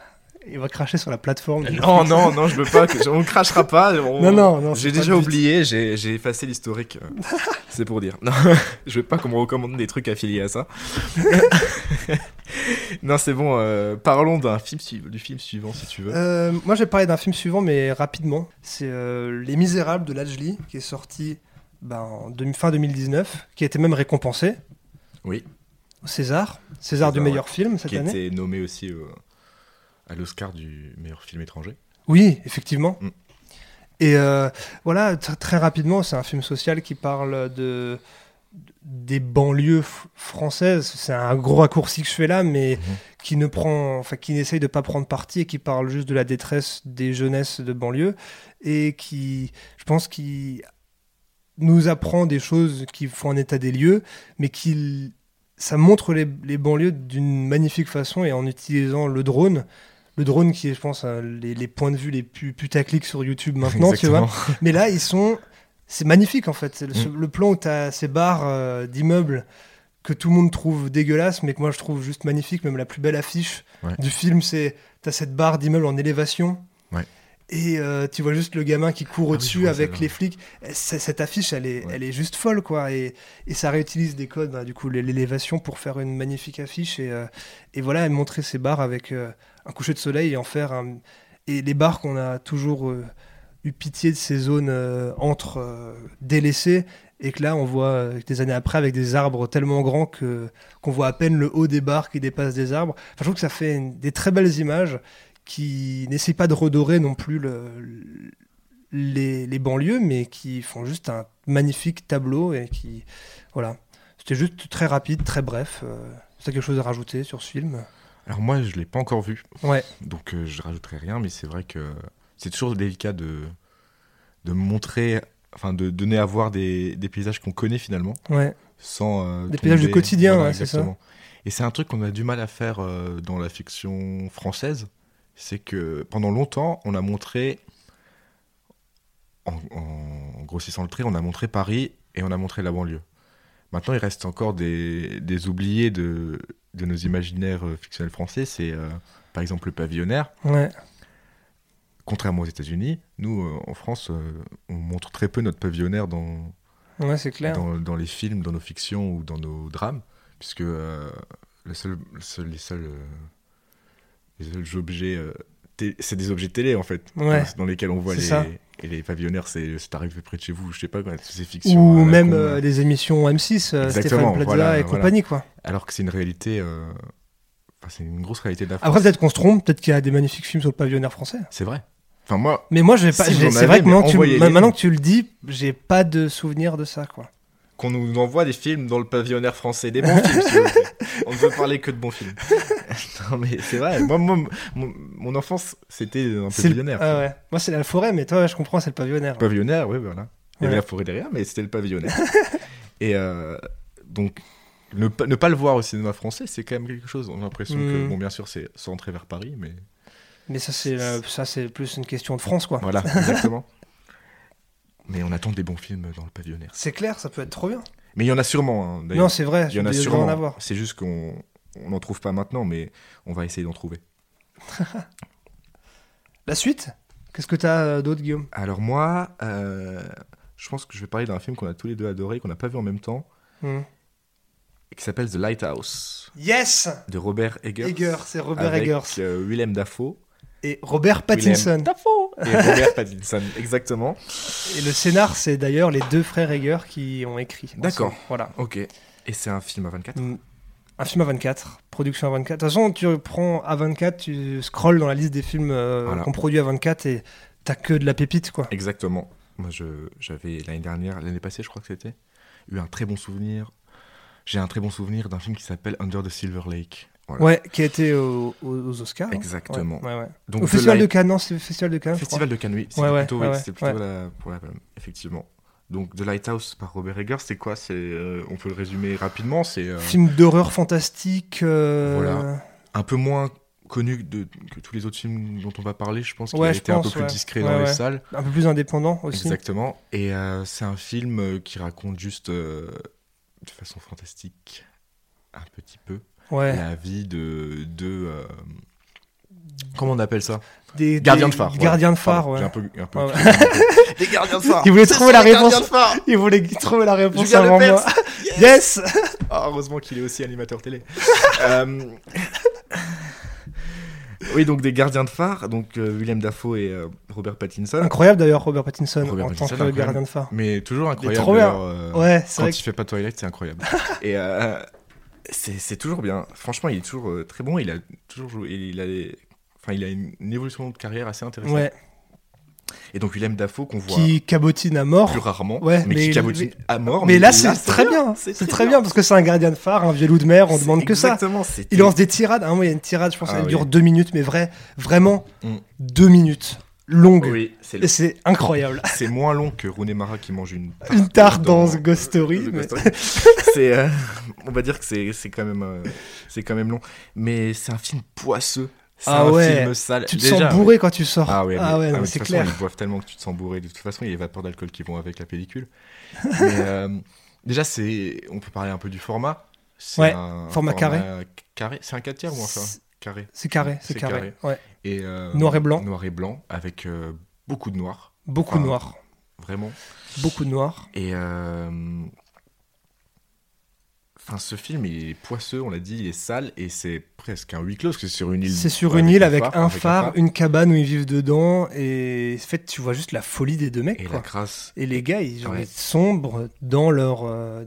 Il va cracher sur la plateforme. Non, non, non, je veux pas, que, on ne crachera pas. <laughs> on- Non, non, non, J'ai déjà oublié, j'ai j'ai effacé l'historique. euh, <laughs> C'est pour dire. Non, je veux pas qu'on me recommande des trucs affiliés à ça. non, c'est bon. euh, parlons d'un film du film suivant, si tu veux. Euh, moi, j'ai parlé d'un film suivant, mais rapidement. C'est euh, Les Misérables de Lajli, qui est sorti ben, en demi- fin 2019, qui a été même récompensé Oui. César. César du meilleur film cette qui a année. été nommé aussi à l'Oscar du meilleur film étranger. Oui, effectivement. Mm. Et euh, voilà, tr- très rapidement, c'est un film social qui parle de des banlieues françaises. C'est un gros raccourci que je fais là, mais Mhm. qui ne prend, enfin, qui n'essaye de pas prendre parti et qui parle juste de la détresse des jeunesses de banlieue et qui, je pense, qui nous apprend des choses qui font un état des lieux, mais qui ça montre les, les banlieues d'une magnifique façon et en utilisant le drone. Le drone qui est, je pense, un- les, les points de vue les plus putaclic sur YouTube maintenant, tu vois. Mais là, ils sont. C'est magnifique en fait. Le, Mm. le plan où tu as ces barres euh, d'immeubles que tout le monde trouve dégueulasses, mais que moi je trouve juste magnifique. Même la plus belle affiche Ouais. du film, c'est. Tu as cette barre d'immeuble en élévation. Ouais. Et euh, tu vois juste le gamin qui court Ah au-dessus avec les flics. C'est- Cette affiche, elle est, Ouais. elle est juste folle, quoi. Et, et ça réutilise des codes, bah, du coup, l'é- l'élévation pour faire une magnifique affiche. Et, euh, et voilà, et montrer ces bars avec euh, un coucher de soleil et en faire un. Et les bars qu'on a toujours eu pitié de ces zones entre délaissées. Et que là, on voit des années après avec des arbres tellement grands que qu'on voit à peine le haut des bars qui dépassent des arbres. Enfin, je trouve que ça fait une- des très belles images qui n'essayent pas de redorer non plus le- le- les, les banlieues, mais qui font juste un magnifique tableau et qui. Voilà. C'était juste très rapide, très bref. Euh, c'est quelque chose à rajouter sur ce film Alors moi, je l'ai pas encore vu, Ouais, donc euh, je rajouterai rien, mais c'est vrai que c'est toujours délicat de, de montrer, enfin de donner à voir des, des paysages qu'on connaît finalement, ouais. sans... euh, Des paysages du quotidien, ouais, c'est ça. Et c'est un truc qu'on a du mal à faire euh, dans la fiction française, c'est que pendant longtemps, on a montré, en, en grossissant le trait, on a montré Paris et on a montré la banlieue. Maintenant, il reste encore des, des oubliés de, de nos imaginaires euh, fictionnels français. C'est euh, par exemple le pavillonnaire. Ouais. Contrairement aux États-Unis, nous, euh, en France, euh, on montre très peu notre pavillonnaire dans, Ouais, clair. dans, dans les films, dans nos fictions ou dans nos drames, puisque les, seuls, les objets, euh, c'est des objets télé en fait, Ouais. dans, lesquels on voit les, ça. et les pavillonnaires, c'est arrivé près de chez vous, je sais pas quoi, c'est fiction. Ou la même euh, des émissions M6, euh, Exactement, Stéphane Plaza voilà, et voilà. compagnie, quoi. Alors que c'est une réalité, euh, enfin, c'est une grosse réalité de la France. Après, peut-être qu'on se trompe, peut-être qu'il y a des magnifiques films sur le pavillonnaire français. C'est vrai. Enfin moi, Mais moi, j'ai pas. Si C'est vrai que maintenant que, tu, maintenant que tu le dis, j'ai pas de souvenir de ça, quoi. Qu'on nous envoie des films dans le pavillonnaire français, des bons films. s'il vous plaît. <laughs> On ne veut parler que de bons films. <laughs> non mais c'est vrai. Moi, moi, mon, mon enfance, c'était un C'est le- pavillonnaire. Ah ouais. Moi, c'est la forêt, mais toi, je comprends, c'est le pavillonnaire. Pavillonnaire, oui, voilà. Il y avait la forêt derrière, mais c'était le pavillonnaire. <laughs> Et euh, donc, ne, pas- ne pas le voir au cinéma français, c'est quand même quelque chose. On a l'impression que, Mm. bon, bien sûr, c'est centré vers Paris, mais Mais ça, c'est euh, ça, c'est plus une question de France, quoi. voilà, exactement. Mais on attend des bons films dans le pavillonnaire. C'est clair, ça peut être trop bien. Mais il y en a sûrement, hein, d'ailleurs. Non, c'est vrai. Il y en a sûrement. en avoir. C'est juste qu'on on n'en trouve pas maintenant, mais on va essayer d'en trouver. <laughs> La suite? Qu'est-ce que t'as euh, d'autre, Guillaume? Alors moi, euh, je pense que je vais parler d'un film qu'on a tous les deux adoré, qu'on n'a pas vu en même temps, et qui s'appelle The Lighthouse, Yes de Robert Eggers. Eggers, c'est Robert avec, Eggers. euh, Willem Dafoe. Et Robert Pattinson. Willem Dafoe Et Robert Pattinson, <laughs> exactement. Et le scénar, c'est d'ailleurs les deux frères Eggers qui ont écrit. D'accord. Voilà. Ok. Et c'est un film à 24 Mm. Un film à 24, production à 24. De toute façon, tu prends à 24, tu scrolles dans la liste des films euh, Voilà. qu'on produit à 24 et t'as que de la pépite, quoi. Exactement. Moi, je- j'avais l'année dernière, l'année passée, je crois que c'était, eu un très bon souvenir. J'ai un très bon souvenir d'un film qui s'appelle Under the Silver Lake. Voilà. Ouais, qui a été au- au- aux Oscars. hein. Exactement. Ouais, ouais, ouais. Donc Au Festival de Cannes, non, c'est le Festival de Cannes. je Festival de Cannes, oui. C'était plutôt, plutôt la- pour la Palme, effectivement. Donc The Lighthouse par Robert Eggers, c'est quoi? C'est euh, on peut le résumer rapidement. C'est euh, crois. Film d'horreur fantastique. euh, Voilà. un peu moins connu de, que tous les autres films dont on va parler. Je pense qu'il Ouais, a été un peu plus discret Ouais, dans les salles. Un peu plus indépendant aussi. Exactement. Et euh, c'est un film qui raconte juste de façon fantastique un petit peu Ouais. la vie de de euh, comment on appelle ça Des, Gardiens des- de phare. Gardiens de phare, ouais. j'ai un peu, un peu Ouais, <laughs> des gardiens de phare. Il voulait Ce trouver la réponse. de phare. Il voulait trouver la réponse Julien avant moi. <laughs> Yes Ah, heureusement qu'il est aussi animateur télé. Euh, Oui, donc des gardiens de phare, donc euh, Willem Dafoe et euh, Robert Pattinson. Incroyable d'ailleurs, Robert Pattinson Robert en Pattinson, tant que gardien de phare. Mais toujours incroyable. trop bien. d'ailleurs, euh, Ouais, c'est Quand il fait pas Twilight, c'est incroyable. <laughs> et euh, c'est c'est toujours bien. Franchement, il est toujours euh, très bon. Il a toujours joué. Il a, enfin, il a une, une évolution de carrière assez intéressante. Ouais. Et donc Willem Dafoe qu'on voit qui cabotine à mort. plus rarement, Ouais, mais, mais- qui cabotine à mort. Mais là, c'est très bien. c'est très bien parce que c'est un gardien de phare, un vieux loup de mer. On demande que ça. Il lance des tirades. Un moment, il y a une tirade, je pense, Ah elle oui. dure deux minutes, mais vrai, vraiment Mm. deux minutes longues. Oui, c'est incroyable. <laughs> c'est moins long que Rooney Mara qui mange une tarte, Une tarte dans The Ghost Story. The mais- Ghost Story. c'est, euh, on va dire que c'est, c'est quand même, euh, c'est quand même long, mais c'est un film poisseux. C'est Ah un ouais. film sale. Tu te Déjà, sens bourré quand tu sors. Ah ouais, mais- ah ouais, ah, non, mais c'est façon, clair. Ils boivent tellement que tu te sens bourré. De toute façon, il y a les vapeurs d'alcool qui vont avec la pellicule. <laughs> Mais, euh, déjà, c'est, on peut parler un peu du format. C'est Ouais, un format carré. carré. C'est un 4 tiers ou un format carré C'est carré, c'est carré. carré. Ouais. et euh, Noir et blanc. Noir et blanc avec euh, beaucoup de noir, Beaucoup Ah. noir. vraiment. Beaucoup de noir. Et euh, enfin, ce film, il est poisseux, on l'a dit, il est sale et c'est presque un huis clos parce que c'est sur une île. C'est sur une île avec phare, un phare, une cabane où ils vivent dedans. Et en fait, tu vois juste la folie des deux mecs. Et quoi. la crasse. Et les gars, ils, Ouais. ils sombrent dans leur euh,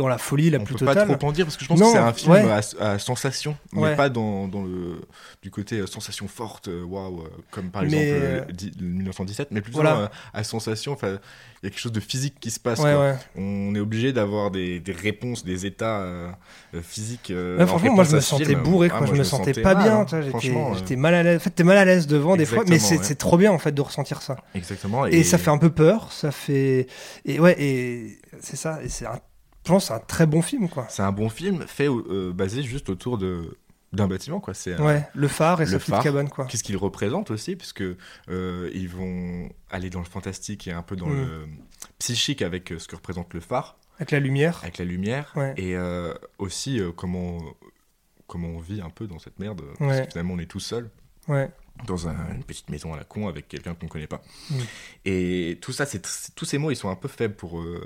dans la folie la on plus peut pas totale. trop en dire parce que je pense Non, que c'est un film ouais. à, à sensation, mais Ouais. pas dans, dans le du côté euh, sensation forte, euh, waouh, euh, comme par Mais, exemple euh, euh, di- 1917, mais plutôt voilà. euh, à sensation. Enfin, il y a quelque chose de physique qui se passe. Ouais, quoi. ouais. On est obligé d'avoir des, des réponses, des états euh, physiques. euh, franchement, moi je réponse me à sentais film. bourré, Ah, quoi. moi, je me sentais sentais pas bien. hein. J'étais mal à l'aise. En fait, t'es mal à l'aise devant des fois, mais c'est trop bien en fait de ressentir ça. Exactement. Et, ça fait un peu peur. Ça fait et ouais et c'est ça. Et c'est un... je pense c'est un très bon film quoi. C'est un bon film fait euh, basé juste autour de d'un bâtiment quoi. C'est Ouais, le phare et le sa petite phare. cabane quoi. Qu'est-ce qu'il représente aussi, puisque euh, ils vont aller dans le fantastique et un peu dans Mm. le psychique avec euh, ce que représente le phare, Avec la lumière. avec la lumière, Ouais. et aussi comment comment on vit un peu dans cette merde, parce que finalement on est tout seul Ouais. dans un- une petite maison à la con avec quelqu'un qu'on connaît pas. Mm. Et tout ça, c'est c'est- tous ces mots, ils sont un peu faibles pour euh,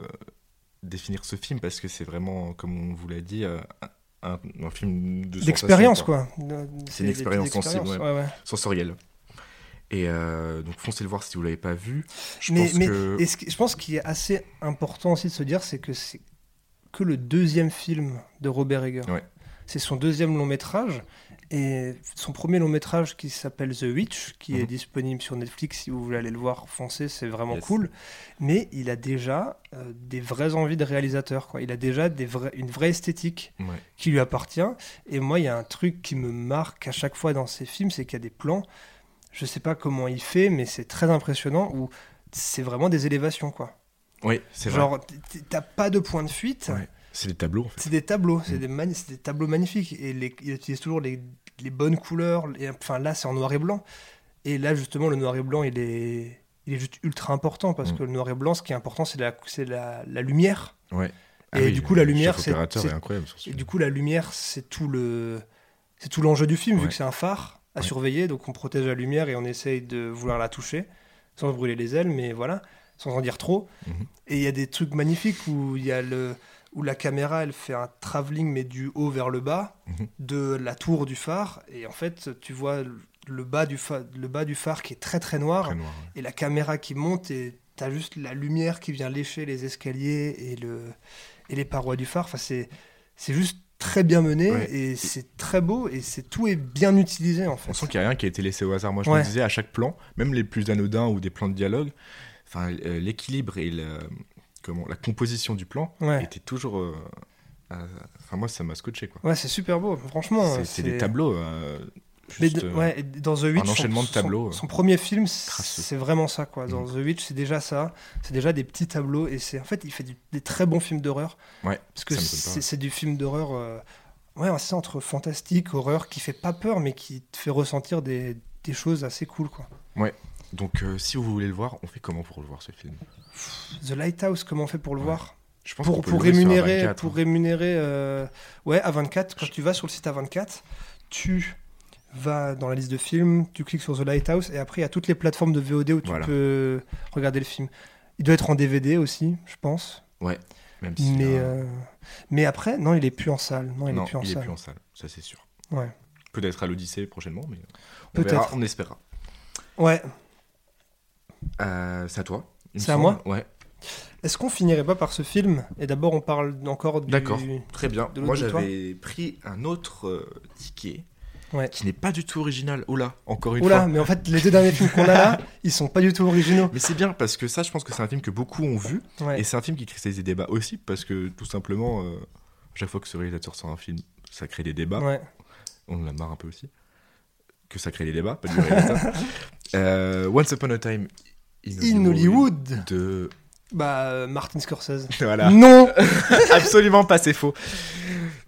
définir ce film parce que c'est vraiment, comme on vous l'a dit, euh, un, un film de D'expérience quoi. C'est une expérience sensible, expériences, ouais, ouais. sensorielle. Et euh, donc foncez le voir si vous l'avez pas vu. Je mais, pense mais que et ce qui- je pense qu'il est assez important aussi de se dire, c'est que c'est que le deuxième film de Robert Eger. C'est son deuxième long métrage. Et son premier long métrage qui s'appelle The Witch, qui est Mhm. disponible sur Netflix, si vous voulez aller le voir, foncez, c'est vraiment Yes. cool. Mais il a déjà euh, des vraies envies de réalisateur. Quoi. Il a déjà des vrais- une vraie esthétique ouais. qui lui appartient. Et moi, il y a un truc qui me marque à chaque fois dans ses films, c'est qu'il y a des plans, je sais pas comment il fait, mais c'est très impressionnant, où c'est vraiment des élévations, quoi. Oui, c'est vrai. Genre, t'as pas de point de fuite, Ouais. C'est des tableaux en fait. c'est des tableaux, c'est des, tableaux magnifiques, et les- il utilise toujours les, les bonnes couleurs, et, enfin là, c'est en noir et blanc. Et là, justement, le noir et blanc, il est, il est juste ultra important, parce Mm. que le noir et blanc, ce qui est important, c'est la, la, la lumière. Ouais. Et du coup, la lumière, c'est- opérateur c'est- est incroyable. sur ce Et film. du coup, la lumière, c'est tout le, c'est tout l'enjeu du film, vu que c'est un phare à Ouais. surveiller, donc on protège la lumière et on essaye de vouloir la toucher, sans brûler les ailes, mais voilà, sans en dire trop. Mhm. Et il y a des trucs magnifiques où il y a le, où la caméra, elle fait un travelling mais du haut vers le bas Mhm. de la tour du phare, et en fait, tu vois le bas du phare, le bas du phare qui est très très noir, Très noir. ouais. et la caméra qui monte et t'as juste la lumière qui vient lécher les escaliers et le et les parois du phare. Enfin, c'est c'est juste très bien mené Ouais. et c'est très beau et c'est tout est bien utilisé en fait. On sent qu'il n'y a rien qui a été laissé au hasard. Moi, je Ouais. me disais à chaque plan, même les plus anodins ou des plans de dialogue, enfin, euh, l'équilibre et le- comment, la composition du plan Ouais. était toujours. euh, euh, Enfin, moi, ça m'a scotché quoi. Ouais, c'est super beau. Franchement, C'est- des tableaux. euh, juste, de- euh, ouais, dans The Witch, son- enchaînement de son- tableaux, Son, premier film, c'est vraiment ça quoi. Dans The Witch, c'est déjà ça. C'est déjà des petits tableaux et c'est en fait, il fait du- des très bons films d'horreur. Ouais, Parce que c'est ouais. du film d'horreur. euh, Ouais, c'est entre fantastique, horreur, qui fait pas peur, mais qui te fait ressentir des, des choses assez cool, quoi. Donc, euh, si vous voulez le voir, on fait comment pour le voir ce film? The Lighthouse, comment on fait pour le Ouais. voir Je pense Pour, pour rémunérer, A24, pour hein. rémunérer, euh, ouais, à 24. Quand tu vas sur le site A24, tu vas dans la liste de films, tu cliques sur The Lighthouse, et après il y a toutes les plateformes de VOD où tu Voilà. peux regarder le film. Il doit être en DVD aussi, je pense. Même si Mais, là, euh, mais après, non, il est plus en salle. Non, il non, est plus en il est salle. plus en salle, ça c'est sûr. Ouais. Peut-être à l'Odyssée prochainement, mais on Peut-être. verra, on espérera. Ouais. Euh, c'est à toi. C'est à moi Ouais. Est-ce qu'on finirait pas par ce film Et d'abord, on parle encore du. D'accord, très bien. Moi, j'avais pris un autre euh, ticket Ouais. qui n'est pas du tout original. Oh là, encore une Oula, fois. mais en fait, les deux derniers films qu'on a là, <laughs> ils sont pas du tout originaux. Mais c'est bien parce que ça, je pense que c'est un film que beaucoup ont vu Ouais. et c'est un film qui cristallise des débats aussi parce que tout simplement, euh, chaque fois que ce réalisateur sort un film, ça crée des débats. Ouais. On en a marre un peu aussi. Que ça crée des débats, pas du réalisateur. <laughs> Euh, Once Upon a Time In Hollywood. de. Bah, euh, Martin Scorsese. <laughs> Voilà. Non <laughs> Absolument pas, c'est faux.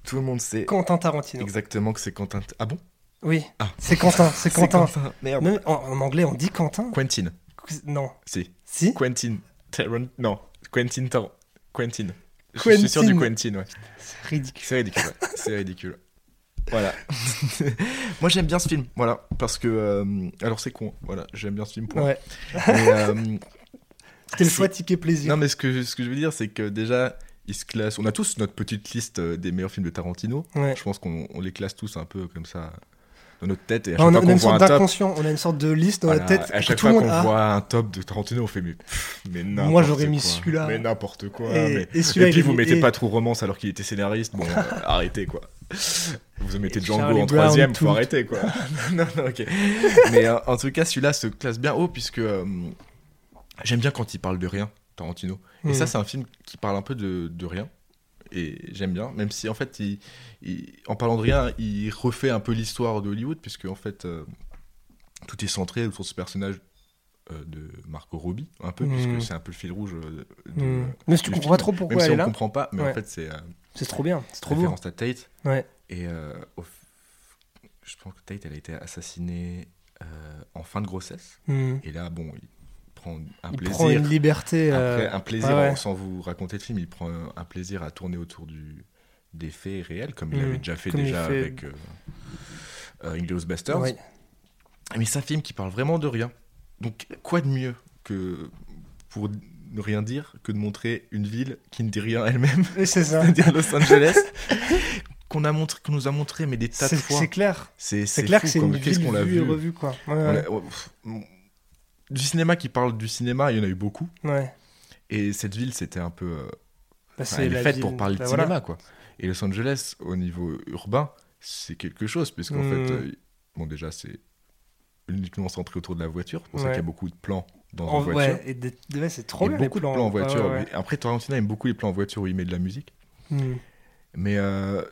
Tout le monde sait Quentin Tarantino. exactement que c'est Quentin. Ah bon? Oui, Ah. c'est Quentin, c'est <laughs> Quentin. Merde. Même en, en anglais, on dit Quentin Quentin. Non. Si. Si? Quentin. Tarant- Non. Quentin. Tar- Quentin. Je Quentin. suis sûr du Quentin, ouais. C'est ridicule. C'est ridicule, ouais. C'est ridicule. Voilà. <laughs> Moi j'aime bien ce film, voilà, parce que euh, alors c'est con, voilà, j'aime bien ce film. Point. Ouais. Mais, euh, <laughs> C'était le choix ticket plaisir. non mais ce que ce que je veux dire c'est que déjà il se classe, on a tous notre petite liste euh, des meilleurs films de Tarantino. Ouais. Je pense qu'on on les classe tous un peu comme ça dans notre tête et à Ah, chaque on, a, fois on a qu'on une sorte d'inconscient, on a une sorte de liste dans voilà, la tête. à que chaque fois qu'on a. voit un top de Tarantino, on fait mais, mais n'importe Moi, j'aurais mis celui-là. Mais n'importe quoi. Et- mais- et Et, celui-là, puis vous mis- mettez et- pas trop romance alors qu'il était scénariste. Bon, euh, <laughs> arrêtez quoi. Vous mettez Et Django Charlie en Brown, troisième, faut arrêter quoi. <laughs> non, non, ok. Mais euh, en tout cas, celui-là se classe bien haut puisque euh, j'aime bien quand il parle de rien, Tarantino. Et Hmm. ça, c'est un film qui parle un peu de, de rien. Et j'aime bien, même si en fait, il, il- en parlant de rien, il refait un peu l'histoire de Hollywood, puisque en fait, euh, tout est centré autour de ce personnage euh, de Margot Robbie, un peu, puisque c'est un peu le fil rouge euh, de, Hmm. Mais tu du comprends pas trop pourquoi Même si elle est on là. comprend pas, mais en fait, c'est C'est trop bien, c'est trop beau. référence à Tate. Ouais. Et au je pense que Tate, elle a été assassinée en fin de grossesse. Hmm. Et là, bon, il prend un Il plaisir. prend une liberté. euh, Après, un plaisir, ouais, ouais. sans vous raconter le film, il prend un, plaisir à tourner autour du, des faits réels, comme il Mm. avait déjà fait Comme déjà fait- avec euh, euh, Inglourious Basterds. Ouais. Mais c'est un film qui parle vraiment de rien. Donc, quoi de mieux que pour ne rien dire que de montrer une ville qui ne dit rien elle-même, Et c'est ça. c'est-à-dire Los Angeles, <laughs> qu'on a montré, qu'on nous a montré mais des tas de C'est fois. c'est clair. C'est clair fou, que c'est une Qu'est-ce ville qu'on l'a et vu revue, quoi. Ouais, Du cinéma qui parle du cinéma, il y en a eu beaucoup. Ouais. Et cette ville, c'était un peu. euh, Bah, Enfin, c'est elle est la faite ville- pour parler de bah, cinéma, voilà. quoi. Et Los Angeles, au niveau urbain, c'est quelque chose, puisqu'en fait, euh, bon, déjà, c'est uniquement centré autour de la voiture, c'est pour ça qu'il y a beaucoup de plans dans En une voiture. ouais, et ouais, c'est trop Il y bien les beaucoup plans. de plans en voiture. ouais, Après, Tarantino aime beaucoup les plans en voiture où il met de la musique. Hmm. Mais euh,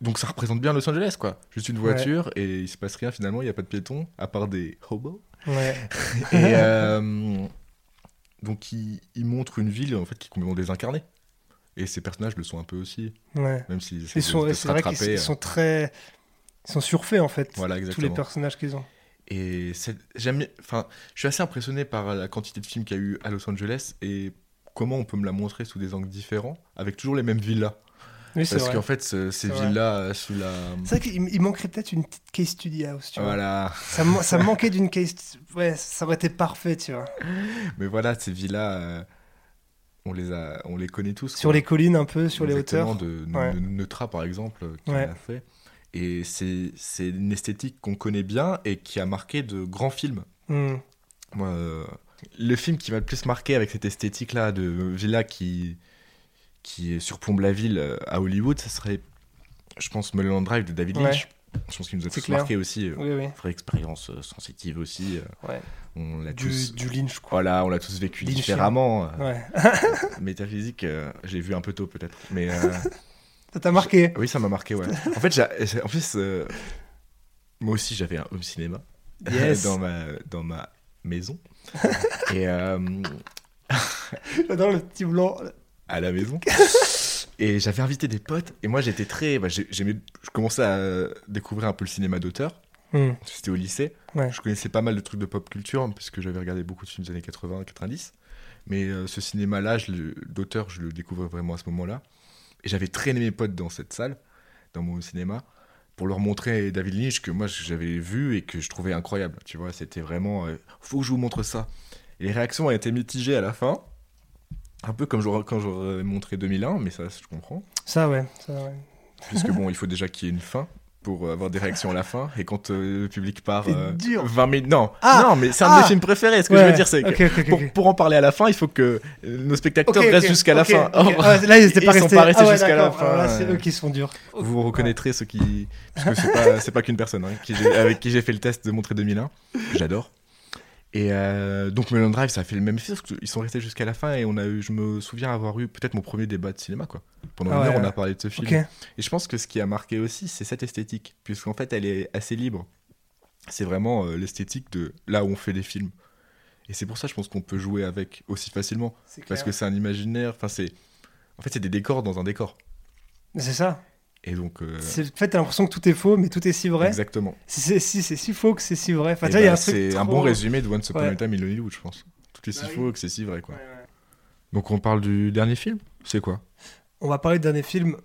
donc, ça représente bien Los Angeles, quoi. Juste une voiture et il se passe rien finalement, il n'y a pas de piétons, à part des hobos. Ouais. Et <laughs> euh, donc, il, il montre une ville en fait qui est complètement désincarnée. Et ces personnages le sont un peu aussi, Ouais. même Ils de- sont, c'est vrai qu'ils sont très, ils sont surfaits en fait. Voilà, tous les personnages qu'ils ont. Et j'aime, enfin, je suis assez impressionné par la quantité de films qu'il y a eu à Los Angeles et comment on peut me la montrer sous des angles différents, avec toujours les mêmes villas. Oui, Parce qu'en fait, ce- ces villas euh, sous la, C'est vrai qu'il il manquerait peut-être une petite case study house, tu vois. voilà, Ça, man- ça manquait d'une case. Ouais, ça aurait été parfait, tu vois. <laughs> mais voilà, ces villas, euh, on les a, on les connaît tous. Sur quoi. les collines un peu, sur les hauteurs. de, Ouais. de Neutra par exemple euh, qui Ouais. l'a fait et c'est c'est une esthétique qu'on connaît bien et qui a marqué de grands films Hmm. Moi, euh, le film qui m'a le plus marqué avec cette esthétique là de villa qui qui surplombe la ville euh, à Hollywood ça serait je pense Mulholland Drive de David Ouais. Lynch je pense qu'il nous a tous marqué aussi euh, Oui, oui. vraie expérience euh, sensitive aussi Ouais. on l'a Du, tous du Lynch, quoi. voilà on l'a tous vécu différemment Ouais. <laughs> métaphysique j'ai vu un peu tôt peut-être mais <laughs> Ça t'a marqué Oui, ça m'a marqué, ouais. <laughs> En fait, en plus, euh, moi aussi, j'avais un home cinéma Yes. dans, ma, dans ma maison. Et euh, Dans le petit blanc. À la maison. <laughs> Et j'avais invité des potes. Et moi, j'étais très. bah, j'ai- j'aimais, je commençais à découvrir un peu le cinéma d'auteur. Hmm. C'était au lycée. Ouais. Je connaissais pas mal de trucs de pop culture, puisque j'avais regardé beaucoup de films des années 80, 90. Mais euh, ce cinéma-là, d'auteur, je le découvrais vraiment à ce moment-là. Et j'avais traîné mes potes dans cette salle, dans mon cinéma, pour leur montrer David Lynch que moi j'avais vu et que je trouvais incroyable. Tu vois, c'était vraiment. euh, faut que je vous montre ça. Et les réactions ont été mitigées à la fin. Un peu comme j'aurais- quand j'aurais montré 2001, mais ça, je comprends. Ça, ouais. Ça, ouais. Puisque bon, il faut déjà qu'il y ait une fin. pour avoir des réactions à la fin. Et quand euh, le public part C'est euh, dur. 20 minutes. Non, Ah non, mais c'est un de Ah mes films préférés. Ce que Ouais. je veux dire, c'est que pour, en parler à la fin, il faut que euh, nos spectateurs restent jusqu'à la fin. Ah, là, ils étaient pas restés, pas restés Ah ouais, jusqu'à la fin, là, c'est euh. eux qui sont durs. Vous reconnaîtrez ceux qui. Parce que c'est pas, c'est pas qu'une personne hein, qui j'ai- avec qui j'ai fait le test de Montrer 2001. que J'adore. Et euh, donc Mulholland Drive, ça a fait le même film. parce qu'ils sont restés jusqu'à la fin et on a eu, je me souviens avoir eu peut-être mon premier débat de cinéma. quoi. Pendant Ah une ouais, heure, on a parlé de ce film. Et je pense que ce qui a marqué aussi, c'est cette esthétique. Puisqu'en fait, elle est assez libre. C'est vraiment euh, l'esthétique de là où on fait des films. Et c'est pour ça, je pense qu'on peut jouer avec aussi facilement. Parce que c'est un imaginaire. Enfin, c'est. En fait, c'est des décors dans un décor. C'est ça. Et donc. euh, C'est- En fait, t'as l'impression que tout est faux, mais tout est si vrai. Exactement. Si c'est si, faux que c'est si vrai. Enfin, bah, un truc c'est un trop- bon résumé de Once Upon Ouais. a Time in Hollywood, je pense. Tout est si Bah oui. faux que c'est si vrai, quoi. Ouais, ouais. Donc on parle du dernier film? C'est quoi? On va parler d'un des films.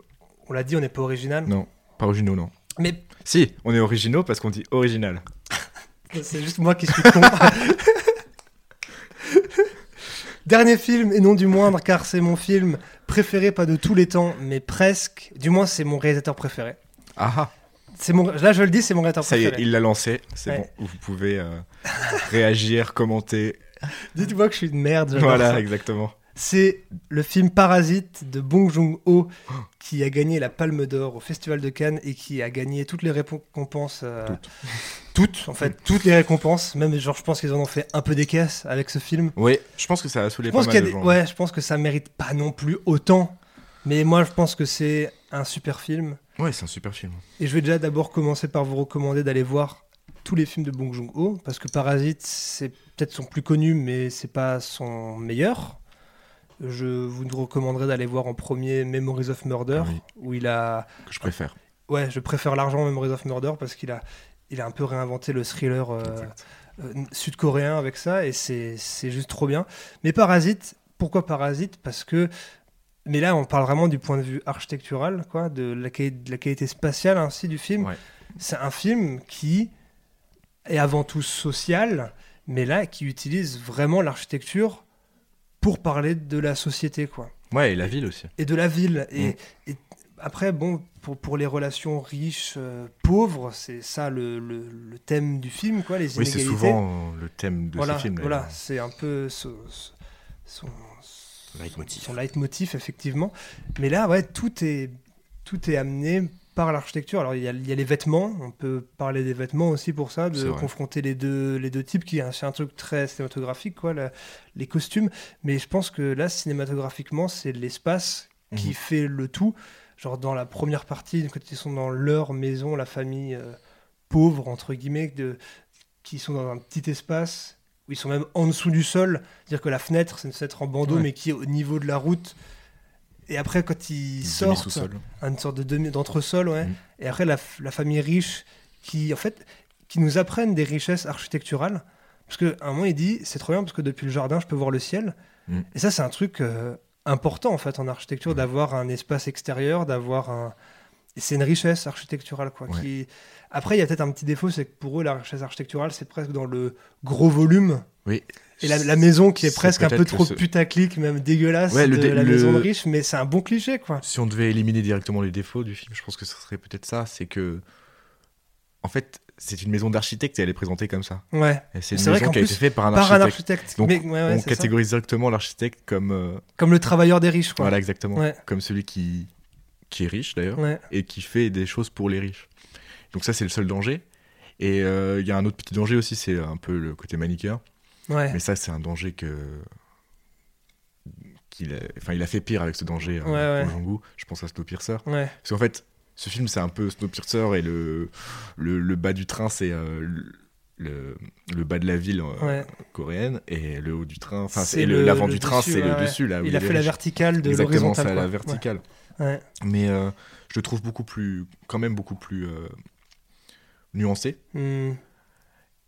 On l'a dit, on n'est pas original. Non, pas originaux, non. Mais Si, on est originaux parce qu'on dit original. <laughs> c'est juste moi qui suis con. <laughs> Dernier film, et non du moindre, car c'est mon film préféré, pas de tous les temps, mais presque. Du moins, c'est mon réalisateur préféré. Ah ah C'est mon... Là, je le dis, c'est mon réalisateur Ça y est, préféré. il l'a lancé, c'est Ouais. bon. Vous pouvez euh, réagir, commenter. <laughs> Dites-moi que je suis une merde. Voilà, ça. exactement. C'est le film Parasite de Bong Joon-ho qui a gagné la Palme d'Or au Festival de Cannes et qui a gagné toutes les récompenses. euh, Toutes. toutes, en fait, toutes les récompenses. Même, genre, je pense qu'ils en ont fait un peu des caisses avec ce film. Oui, je pense que ça a saoulé pas mal de gens. Ouais, je pense que ça mérite pas non plus autant. Mais moi, je pense que c'est un super film. Ouais, c'est un super film. Et je vais déjà d'abord commencer par vous recommander d'aller voir tous les films de Bong Joon-ho parce que Parasite, c'est peut-être son plus connu, mais c'est pas son meilleur. Je vous recommanderais d'aller voir en premier Memories of Murder, Ah oui. où il a. Que je préfère. Ouais, je préfère l'argent Memories of Murder parce qu'il a, il a un peu réinventé le thriller euh, euh, sud-coréen avec ça et c'est c'est juste trop bien. Mais Parasite, pourquoi Parasite? Parce que. Mais là, on parle vraiment du point de vue architectural, quoi, de la, quali- de la qualité spatiale ainsi du film. Ouais. C'est un film qui est avant tout social, mais là, qui utilise vraiment l'architecture pour parler de la société, quoi. Ouais, et la ville aussi. Et de la ville. Et, Mm. et après, bon, pour, pour les relations riches, euh, pauvres, c'est ça le, le- le thème du film, quoi, les Oui, c'est inégalités. souvent euh, le thème de voilà, ce film. voilà, c'est un peu ce- ce- son, Leitmotiv. son leitmotiv, effectivement. Mais là, ouais, tout est, tout est amené par l'architecture. Alors, il y, a, il y a les vêtements, on peut parler des vêtements aussi pour ça, de confronter les deux, les deux types, qui est un- c'est un truc très cinématographique, quoi, la- les costumes. Mais je pense que là, cinématographiquement, c'est l'espace qui Mhm. fait le tout. Genre, dans la première partie, quand ils sont dans leur maison, la famille euh, pauvre, entre guillemets, de, qui sont dans un petit espace où ils sont même en dessous du sol. C'est-à-dire que la fenêtre, c'est une fenêtre en bandeau, Ouais. mais qui est au niveau de la route. Et après, quand ils sortent, une sorte de demi d'entresol, ouais. Mhm. Et après, la, famille riche, qui, en fait, qui nous apprennent des richesses architecturales. Parce qu'à un moment, il dit, c'est trop bien, parce que depuis le jardin, je peux voir le ciel. Mhm. Et ça, c'est un truc euh, important, en fait, en architecture, Mhm. d'avoir un espace extérieur, d'avoir un... C'est une richesse architecturale, quoi. Ouais. Qui... Après, il y a peut-être un petit défaut, c'est que pour eux, la richesse architecturale, c'est presque dans le gros volume. Oui. Et la, la maison qui est presque un peu trop ce- putaclic, même dégueulasse, Ouais, le de la le- maison de riche, mais c'est un bon cliché, quoi. Si on devait éliminer directement les défauts du film, je pense que ce serait peut-être ça. C'est que, en fait, c'est une maison d'architecte et elle est présentée comme ça. Ouais. C'est une maison qui a été faite par un Par un architecte. architecte. Donc, Mais, ouais, ouais, on ça. catégorise directement l'architecte comme, euh, Comme le travailleur des riches, quoi. voilà, exactement, Ouais. comme celui qui qui est riche d'ailleurs Ouais. et qui fait des choses pour les riches. Donc ça, c'est le seul danger. Et euh, il y a un autre petit danger aussi, c'est un peu le côté manichéen. Ouais. Mais ça, c'est un danger que qu'il a... Enfin, il a fait pire avec ce danger. Ouais, ouais. Joon-ho. Je pense à Snowpiercer. Parce qu'en fait, ce film, c'est un peu Snowpiercer et le, le, le bas du train, c'est euh, le, le bas de la ville euh, coréenne et le haut du train, enfin, C'est l'avant du train, c'est le dessus là. où Il a fait la verticale de Exactement, l'horizontale. c'est à quoi. la verticale. Ouais. Mais euh, je le trouve beaucoup plus, quand même beaucoup plus euh, nuancé. Hmm.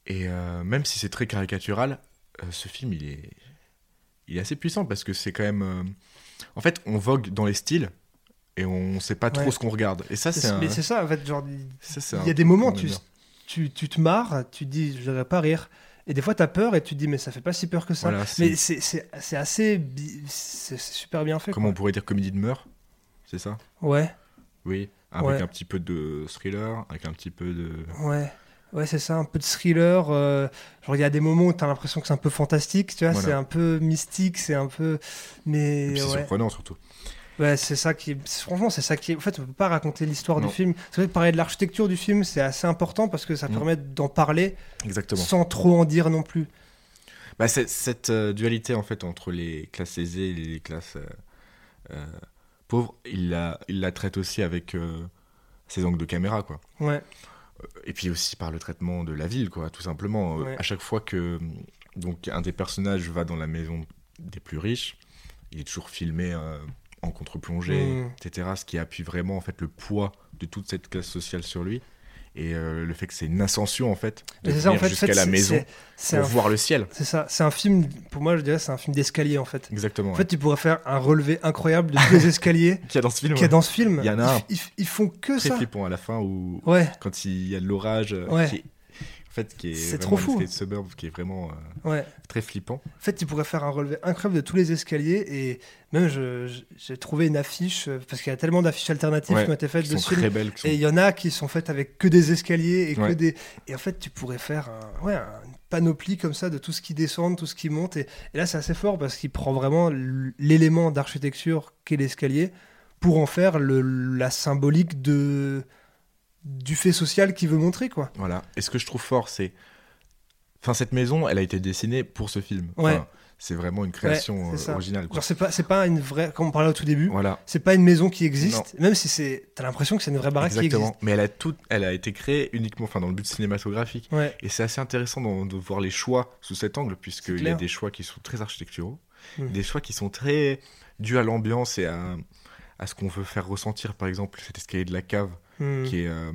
Et euh, même si c'est très caricatural, ce film, il est, il est assez puissant parce que c'est quand même. En fait, on vogue dans les styles et on sait pas trop Ouais. ce qu'on regarde. Et ça, c'est un. Mais c'est ça, en fait. Genre, il ça, il y a des moments, tu, tu, tu te marres, tu te dis, je devrais pas rire. Et des fois, tu as peur et tu te dis, mais ça fait pas si peur que ça. Voilà, mais c'est assez. C'est super bien fait. Comment on pourrait dire comédie de meurtre C'est ça? Ouais. Oui. avec Ouais. un petit peu de thriller, avec un petit peu de. Ouais. Ouais, c'est ça, un peu de thriller. euh, genre, il y a des moments où tu as l'impression que c'est un peu fantastique, tu vois, Voilà. c'est un peu mystique, c'est un peu. Mais. C'est ouais. surprenant surtout. Ouais, c'est ça qui. Franchement, c'est ça qui. En fait, on peut pas raconter l'histoire du film. C'est vrai que parler de l'architecture du film, c'est assez important parce que ça Mm. permet d'en parler Exactement. sans trop en dire non plus. Bah, cette euh, dualité en fait entre les classes aisées et les classes euh, euh, il la, il la traite aussi avec euh, ses angles de caméra quoi. Ouais, Et puis aussi par le traitement de la ville quoi, tout simplement. Euh, Ouais. À chaque fois que donc un des personnages va dans la maison des plus riches, il est toujours filmé euh, en contre-plongée, Mm. etc. Ce qui appuie vraiment en fait le poids de toute cette classe sociale sur lui. Et euh, le fait que c'est une ascension en fait de en jusqu'à fait, la maison c'est- pour un... voir le ciel. c'est ça, c'est un film, pour moi, je dirais, c'est un film d'escalier en fait. Exactement. En ouais. fait, tu pourrais faire un relevé incroyable de tous <laughs> les escaliers Qu'il y a dans ce film. qu'il y a dans ce film. Il y en a Ils un. Ils, ils font que très ça. flippant à la fin où Ouais, quand il y a de l'orage euh, Ouais. qui est- en fait qui est C'est trop fou. de suburb qui est vraiment euh, ouais. très flippant En fait, tu pourrais faire un relevé incroyable de tous les escaliers et même j'ai trouvé une affiche euh, parce qu'il y a tellement d'affiches alternatives Ouais, qui ont été faites qui de sont ce film. très belles Et il y en a qui sont faites avec que des escaliers et que Ouais. des. Et en fait, tu pourrais faire un, ouais, un- une panoplie comme ça de tout ce qui descend, tout ce qui monte. Et, et là, c'est assez fort parce qu'il prend vraiment l'élément d'architecture qu'est l'escalier pour en faire le, la symbolique de du fait social qu'il veut montrer, quoi. voilà et ce que je trouve fort c'est enfin cette maison elle a été dessinée pour ce film Ouais. Enfin, c'est vraiment une création euh, originale quoi. Genre, c'est pas, c'est pas une vraie. Comme on parlait au tout début, voilà c'est pas une maison qui existe, même si c'est. T'as l'impression que c'est une vraie baraque qui exactement existe. mais elle a tout elle a été créée uniquement enfin dans le but cinématographique Ouais, et c'est assez intéressant de, voir les choix sous cet angle puisqu'il y a des choix qui sont très architecturaux Mm. des choix qui sont très dus à l'ambiance et à, à ce qu'on veut faire ressentir par exemple cet escalier de la cave Hmm. qui est euh,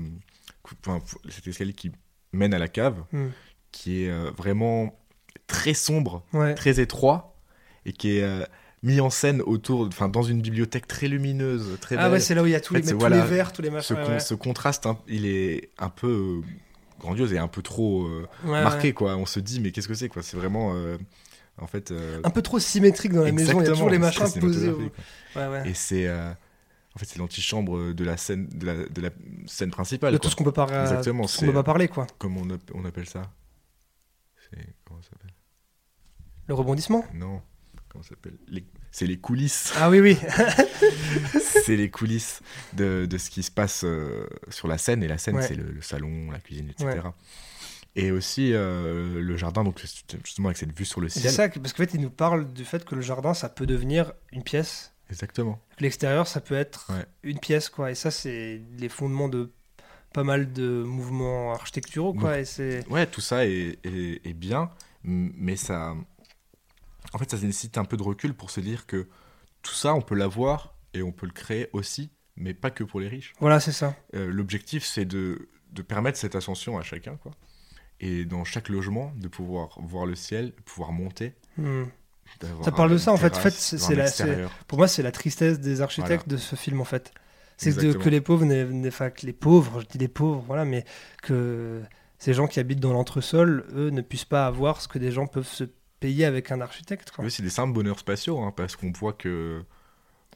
enfin, cet escalier qui mène à la cave, Mm. qui est euh, vraiment très sombre, ouais. très étroit, et qui est euh, mis en scène autour, enfin dans une bibliothèque très lumineuse, très Ah belle. ouais, c'est là où il y a tous, En fait, les, tous voilà, les verres, tous les ce, machins. ouais. ce contraste, hein, il est un peu euh, grandiose et un peu trop euh, Ouais, marqué, quoi. On se dit, mais qu'est-ce que c'est, quoi? C'est vraiment, euh, en fait. euh, Un peu trop symétrique dans la maison, il y a toujours les Exactement, machins posés. au-. Et c'est, en fait, c'est l'antichambre de la scène, de la, de la scène principale. De quoi. tout ce qu'on peut pas, Exactement, ce c'est- peut pas parler, quoi. Comment on, app- on appelle ça C'est comment ça s'appelle? Le rebondissement? Non, comment ça s'appelle? Les- C'est les coulisses. Ah oui, oui. <laughs> c'est les coulisses de, de ce qui se passe euh, sur la scène. Et la scène, Ouais. c'est le, le salon, la cuisine, etc. Ouais. Et aussi euh, le jardin, donc justement avec cette vue sur le C'est ciel. ça, que- parce qu'en fait, il nous parle du fait que le jardin, ça peut devenir une pièce. Exactement. L'extérieur, ça peut être Ouais. une pièce, quoi. Et ça, c'est les fondements de pas mal de mouvements architecturaux, quoi. Et c'est. Ouais, tout ça est, est- est bien, mais ça. En fait, ça nécessite un peu de recul pour se dire que tout ça, on peut l'avoir et on peut le créer aussi, mais pas que pour les riches. Voilà, c'est ça. Euh, L'objectif, c'est de, de permettre cette ascension à chacun, quoi. Et dans chaque logement, de pouvoir voir le ciel, pouvoir monter. Hmm. Ça parle de ça, en fait. terrasse, fait, c'est- la-. Pour moi, c'est la tristesse des architectes de ce film, en fait. C'est que les pauvres, enfin, que les pauvres, je dis les pauvres, voilà, mais que ces gens qui habitent dans l'entresol, eux, ne puissent pas avoir ce que des gens peuvent se payer avec un architecte. Oui, c'est des simples bonheurs spatiaux, hein, parce qu'on voit que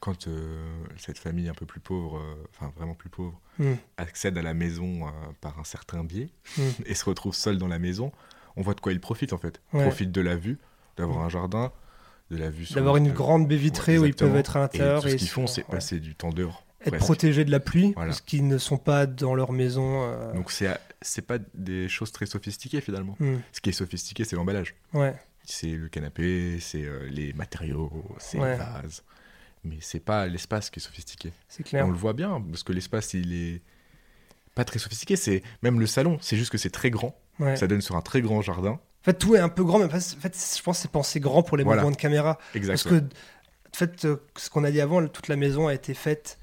quand euh, cette famille un peu plus pauvre, euh, enfin vraiment plus pauvre, Hmm. accède à la maison euh, par un certain biais Hmm. et se retrouve seul dans la maison, on voit de quoi il profite en fait. Ouais. Profite de la vue, d'avoir un jardin, de la vue sur D'avoir une grande baie vitrée Ouais, où ils peuvent être à Et l'intérieur tout ce et qu'ils font, c'est ouais. passer du temps dehors. être presque. protégés de la pluie, Voilà. parce qu'ils ne sont pas dans leur maison. euh, Donc c'est c'est pas des choses très sophistiquées finalement. hmm. Ce qui est sophistiqué, c'est l'emballage. Ouais, C'est le canapé, c'est euh, les matériaux, c'est Ouais. les vases. Mais c'est pas l'espace qui est sophistiqué. c'est Et clair. on le voit bien, parce que l'espace, il est pas très sophistiqué. C'est même le salon, c'est juste que c'est très grand. Ça donne sur un très grand jardin. En fait, tout est un peu grand, mais en fait, je pense que c'est pensé grand pour les Voilà. mouvements de caméra. Exact. Parce que, en fait, euh, ce qu'on a dit avant, toute la maison a été faite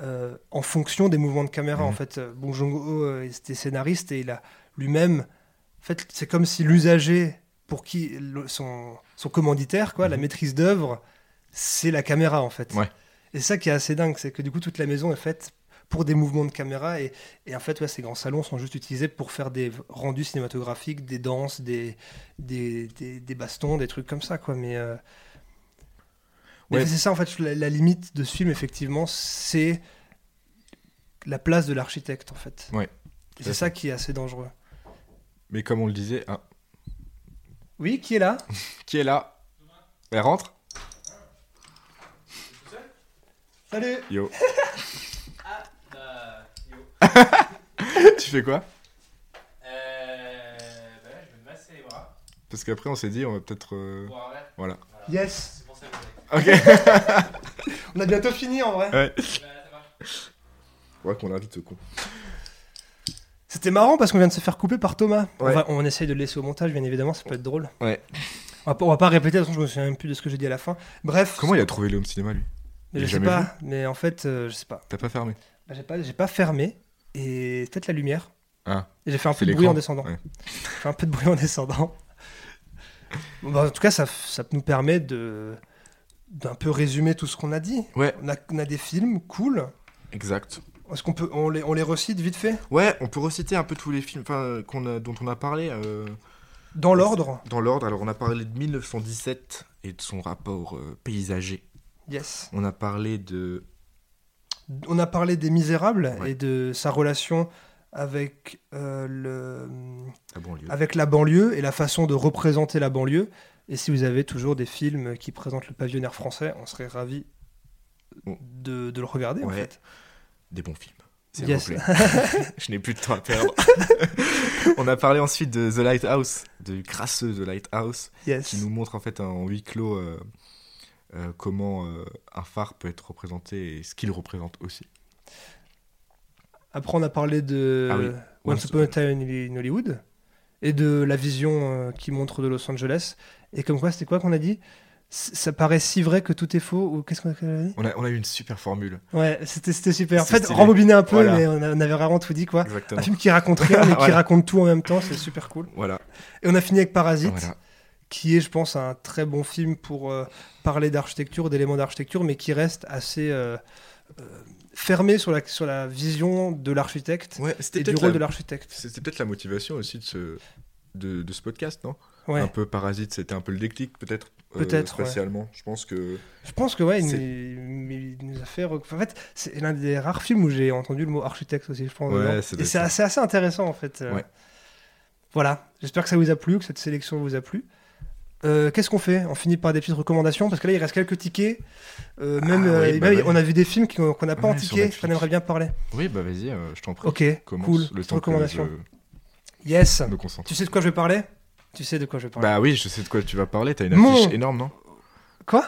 euh, en fonction des mouvements de caméra. Mhm. En fait, euh, Bong Joon-ho euh, était scénariste et il a lui-même. En fait, c'est comme si l'usager, pour qui le- son, son commanditaire, quoi, la Mhm. maîtrise d'œuvre, c'est la caméra, en fait. Ouais. Et ça qui est assez dingue, c'est que du coup, toute la maison est faite pour des mouvements de caméra et, et en fait, ouais, ces grands salons sont juste utilisés pour faire des rendus cinématographiques, des danses, des, des, des, des bastons, des trucs comme ça, quoi. Mais, euh, mais Ouais. c'est ça, en fait, la, la limite de ce film, effectivement, c'est la place de l'architecte en fait. Ouais, c'est ça qui est assez dangereux. Mais comme on le disait, hein, Oui, qui est là? <laughs> Qui est là? Elle rentre? Salut Yo. <laughs> Bah, <laughs> tu fais quoi Euh, bah là, je vais me masser les bras. Parce qu'après, on s'est dit, on va peut-être. euh, Pour un verre. Voilà. Yes C'est pour ça que vous avez. Ok. <laughs> On a bientôt fini en vrai. ouais. Bah, ça marche. Ouais, qu'on invite ce con. C'était marrant parce qu'on vient de se faire couper par Thomas. On, Ouais. va- on essaye de le laisser au montage, bien évidemment, ça peut être drôle. Ouais. On va pas, on va pas répéter, de toute façon, je me souviens même plus de ce que j'ai dit à la fin. Bref, Comment il a trouvé le home cinéma, lui? Mais il je a sais jamais pas, mais en fait, euh, je sais pas. T'as pas fermé? Bah, j'ai pas, j'ai pas fermé et peut-être la lumière. Ah. J'ai fait un peu de bruit en descendant. Ouais. J'ai fait un peu de bruit en descendant. <laughs> Bon, en tout cas, ça, ça nous permet de d'un peu résumer tout ce qu'on a dit. Ouais. On a, on a des films cool. Exact. Est-ce qu'on peut, on les, on les recite vite fait? Ouais, on peut reciter un peu tous les films enfin, qu'on a- dont on a parlé euh, dans l'ordre. dans l'ordre. Alors, on a parlé de 1917 et de son rapport euh, paysager. Yes. On a parlé de. On a parlé des Misérables Ouais. et de sa relation avec euh, le La banlieue. avec la banlieue et la façon de représenter la banlieue. Et si vous avez toujours des films qui présentent le pavillonnaire français, on serait ravis Bon. de, de le regarder en fait. Des bons films. S'il Yes. vous plaît. <laughs> Je n'ai plus de temps à perdre. <laughs> on a parlé ensuite de The Lighthouse, de crasseux The Lighthouse, Yes. qui nous montre en fait en huis clos euh, euh, comment euh, un phare peut être représenté et ce qu'il représente aussi. Après, on a parlé de Ah oui. Once Upon a Time in Hollywood et de la vision euh, qui montre de Los Angeles. Et comme quoi, c'était quoi qu'on a dit? Ça paraît si vrai que tout est faux ou qu'est-ce qu'on a dit? On a, on a eu une super formule. Ouais, c'était super. En fait, stylé. rembobiner un peu, Voilà. mais on, a- on avait vraiment tout dit quoi. Exactement. Un film qui raconte rien, <laughs> mais qui Voilà. raconte tout en même temps, c'est super cool. Voilà. Et on a fini avec Parasite, voilà. Qui est, je pense, un très bon film pour euh, parler d'architecture, d'éléments d'architecture, mais qui reste assez euh, euh, fermé sur la, sur la vision de l'architecte Ouais, et du rôle la... de l'architecte. c'était peut-être la motivation aussi de ce, de, de ce podcast, non? Ouais. Un peu Parasite, c'était un peu le déclic peut-être Peut-être, ouais. Je pense que Je pense que ouais, il, nous- a fait. En fait, c'est l'un des rares films où j'ai entendu le mot architecte aussi, je pense. Et c'est assez, assez intéressant en fait. Voilà, j'espère que ça vous a plu, que cette sélection vous a plu. Euh, Qu'est-ce qu'on fait? On finit par des petites recommandations parce que là il reste quelques tickets. Euh, même, Ah euh, oui, bah même, oui. on a vu des films qu'on n'a pas en Ouais, ticket, qu'on aimerait bien parler. oui, bah vas-y, je t'en prie. Ok, Commence cool. le temps recommandation. Yes. me. Tu sais de quoi je vais parler? Tu sais de quoi je vais parler Bah oui, je sais de quoi tu vas parler. T'as une Mon- affiche énorme, non? Quoi?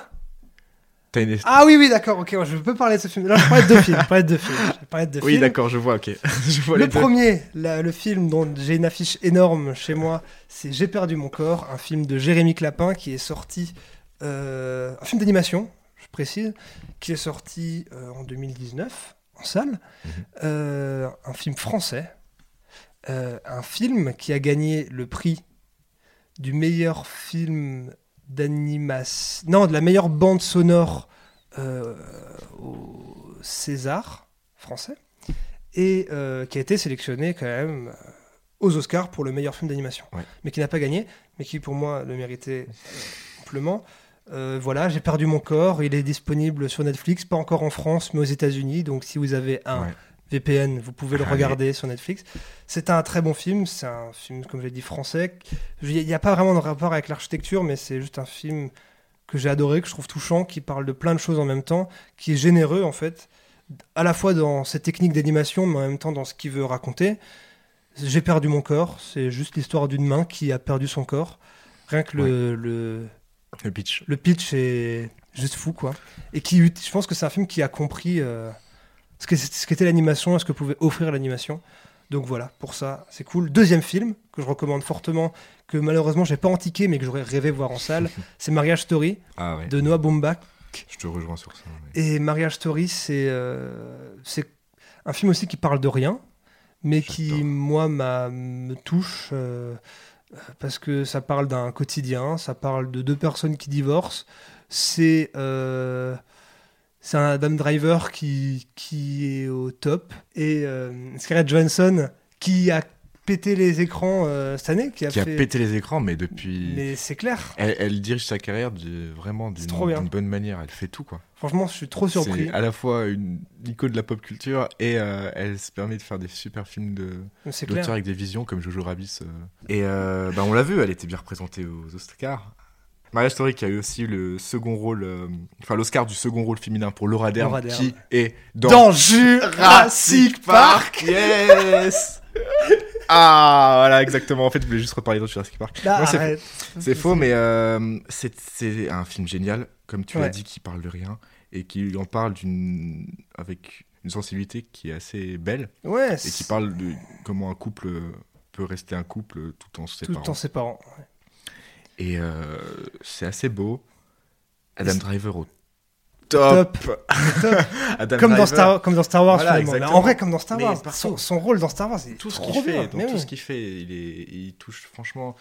Une... Ah oui, oui, d'accord, ok, je peux parler de ce film. Là, je parlais de deux films. Je de deux films. Je parlais de deux Oui, films. d'accord, je vois, ok. <laughs> je vois les Le premier, la- le film dont j'ai une affiche énorme chez moi, c'est J'ai perdu mon corps, un film de Jérémy Clapin qui est sorti, euh, un film d'animation, je précise, qui est sorti euh, en 2019 en salle, Mhm. Euh, un film français, un film qui a gagné le prix du meilleur film d'animation, non, de la meilleure bande sonore euh, au César français et euh, qui a été sélectionné quand même euh, aux Oscars pour le meilleur film d'animation, Ouais. mais qui n'a pas gagné, mais qui pour moi le méritait euh, amplement. Euh, voilà, j'ai perdu mon corps. Il est disponible sur Netflix, pas encore en France, mais aux États-Unis. Donc, si vous avez un Ouais. VPN, vous pouvez le Allez. regarder sur Netflix. C'est un très bon film. C'est un film, comme je l'ai dit, français. Il n'y a pas vraiment de rapport avec l'architecture, mais c'est juste un film que j'ai adoré, que je trouve touchant, qui parle de plein de choses en même temps, qui est généreux en fait, à la fois dans ses techniques d'animation, mais en même temps dans ce qu'il veut raconter. J'ai perdu mon corps, c'est juste l'histoire d'une main qui a perdu son corps. Rien que le, le, Le pitch. le pitch est juste fou, quoi. Et qui, je pense que c'est un film qui a compris euh, ce qu'était l'animation ce que pouvait offrir l'animation. Donc voilà, pour ça, c'est cool. Deuxième film que je recommande fortement, que malheureusement j'ai pas ticket, mais que j'aurais rêvé voir en salle, <laughs> c'est Marriage Story Ah de Noah Baumbach. Je te rejoins sur ça. Et Marriage Story, c'est euh, c'est un film aussi qui parle de rien, mais qui, moi, me touche euh, euh, parce que ça parle d'un quotidien, ça parle de deux personnes qui divorcent. C'est euh, c'est un Adam Driver qui, qui est au top et euh, Scarlett Johansson qui a pété les écrans euh, cette année, qui a qui a fait. pété les écrans, mais depuis. Mais c'est clair. Elle, elle dirige sa carrière du- vraiment d'une bonne manière. Elle fait tout, quoi. Franchement, je suis trop surpris. C'est à la fois une icône de la pop culture et euh, elle se permet de faire des super films de d'auteurs clair. avec des visions comme Jojo Rabbit. euh. Et bah, on l'a vu, elle était bien représentée aux Oscars. Maria Story qui a eu aussi le second rôle, euh, enfin l'Oscar du second rôle féminin pour Laura Dern, Laura Dern. qui est dans, Dans Jurassic Park. Yes <laughs> Ah voilà exactement. En fait, je voulais juste reparler de Jurassic Park. Là, Non, c'est faux, mais euh, c'est c'est un film génial, comme tu l'as dit, qui parle de rien et qui en parle d'une avec une sensibilité qui est assez belle Ouais, et qui parle de comment un couple peut rester un couple tout en se tout séparant. en séparant. Ouais. Et euh, c'est assez beau. Adam Driver au top. Top. <laughs> Adam Comme dans, Star, comme dans Star Wars, Voilà, finalement. En vrai, comme dans Star Wars. Son, rôle dans Star Wars, c'est tout ce qu'il fait, tout oui. ce qu'il fait, il, est, il touche franchement.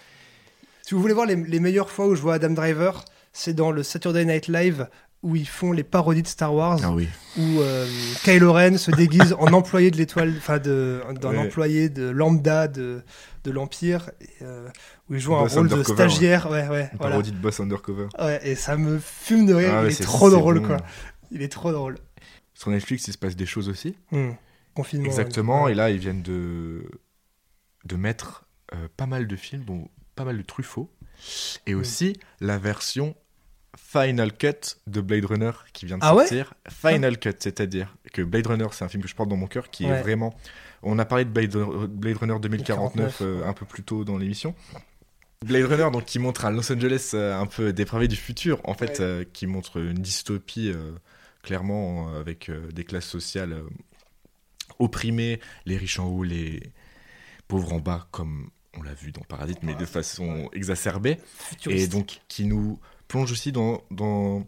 Si vous voulez voir les, les meilleures fois où je vois Adam Driver, c'est dans le Saturday Night Live où ils font les parodies de Star Wars, Ah oui. où euh, Kylo Ren se déguise en <laughs> employé de l'étoile, enfin d'un Ouais. employé de lambda de, de l'Empire, euh, où il joue un rôle de stagiaire. Ouais, ouais, Une voilà. parodie de Boss Undercover. Ouais, et ça me fume de rire, Ah ouais, il est trop drôle, bon. quoi. Il est trop drôle. Sur Netflix, il se passe des choses aussi. Hmm. Confinement. Exactement, ouais. et là ils viennent de, de mettre euh, pas mal de films, dont pas mal de Truffaut, et Mm. aussi la version Final Cut de Blade Runner qui vient de Ah ouais sortir. Final Cut, c'est-à-dire que Blade Runner, c'est un film que je porte dans mon cœur qui Ouais. est vraiment. On a parlé de Blade, Blade Runner 2049 euh, un peu plus tôt dans l'émission. Blade Runner, donc qui montre un Los Angeles euh, un peu dépravé du futur, en fait, Ouais. euh, qui montre une dystopie clairement avec des classes sociales opprimées, les riches en haut, les pauvres en bas, comme on l'a vu dans Paradis, mais de façon exacerbée, et donc qui nous plonge aussi dans, dans,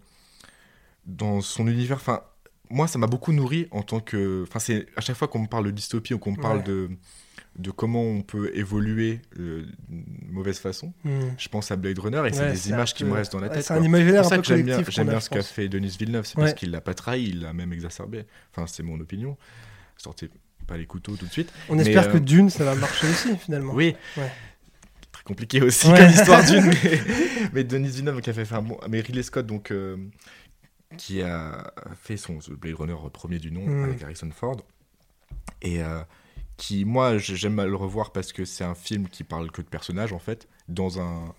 dans son univers. Enfin, moi, ça m'a beaucoup nourri en tant que. Enfin, c'est à chaque fois qu'on me parle de dystopie ou qu'on me parle Ouais. de, de comment on peut évoluer euh, d'une mauvaise façon, Hmm. je pense à Blade Runner et c'est des images qui me restent dans la tête. C'est un imaginaire pour ça peu que j'aime bien, j'aime bien ce qu'a fait Denis Villeneuve, c'est parce qu'il l'a pas trahi, il l'a même exacerbé. Enfin, c'est mon opinion. Sortez pas les couteaux tout de suite. On Mais, espère euh, que Dune, ça va marcher aussi, finalement. Oui. Très compliqué aussi comme histoire d'une. Mais, <laughs> mais Denis Villeneuve qui a fait un bon. Mais Ridley Scott, donc, euh, qui a fait son Blade Runner premier du nom Mm. avec Harrison Ford. Et euh, qui, moi, j'aime le revoir parce que c'est un film qui parle que de personnages, en fait, dans un,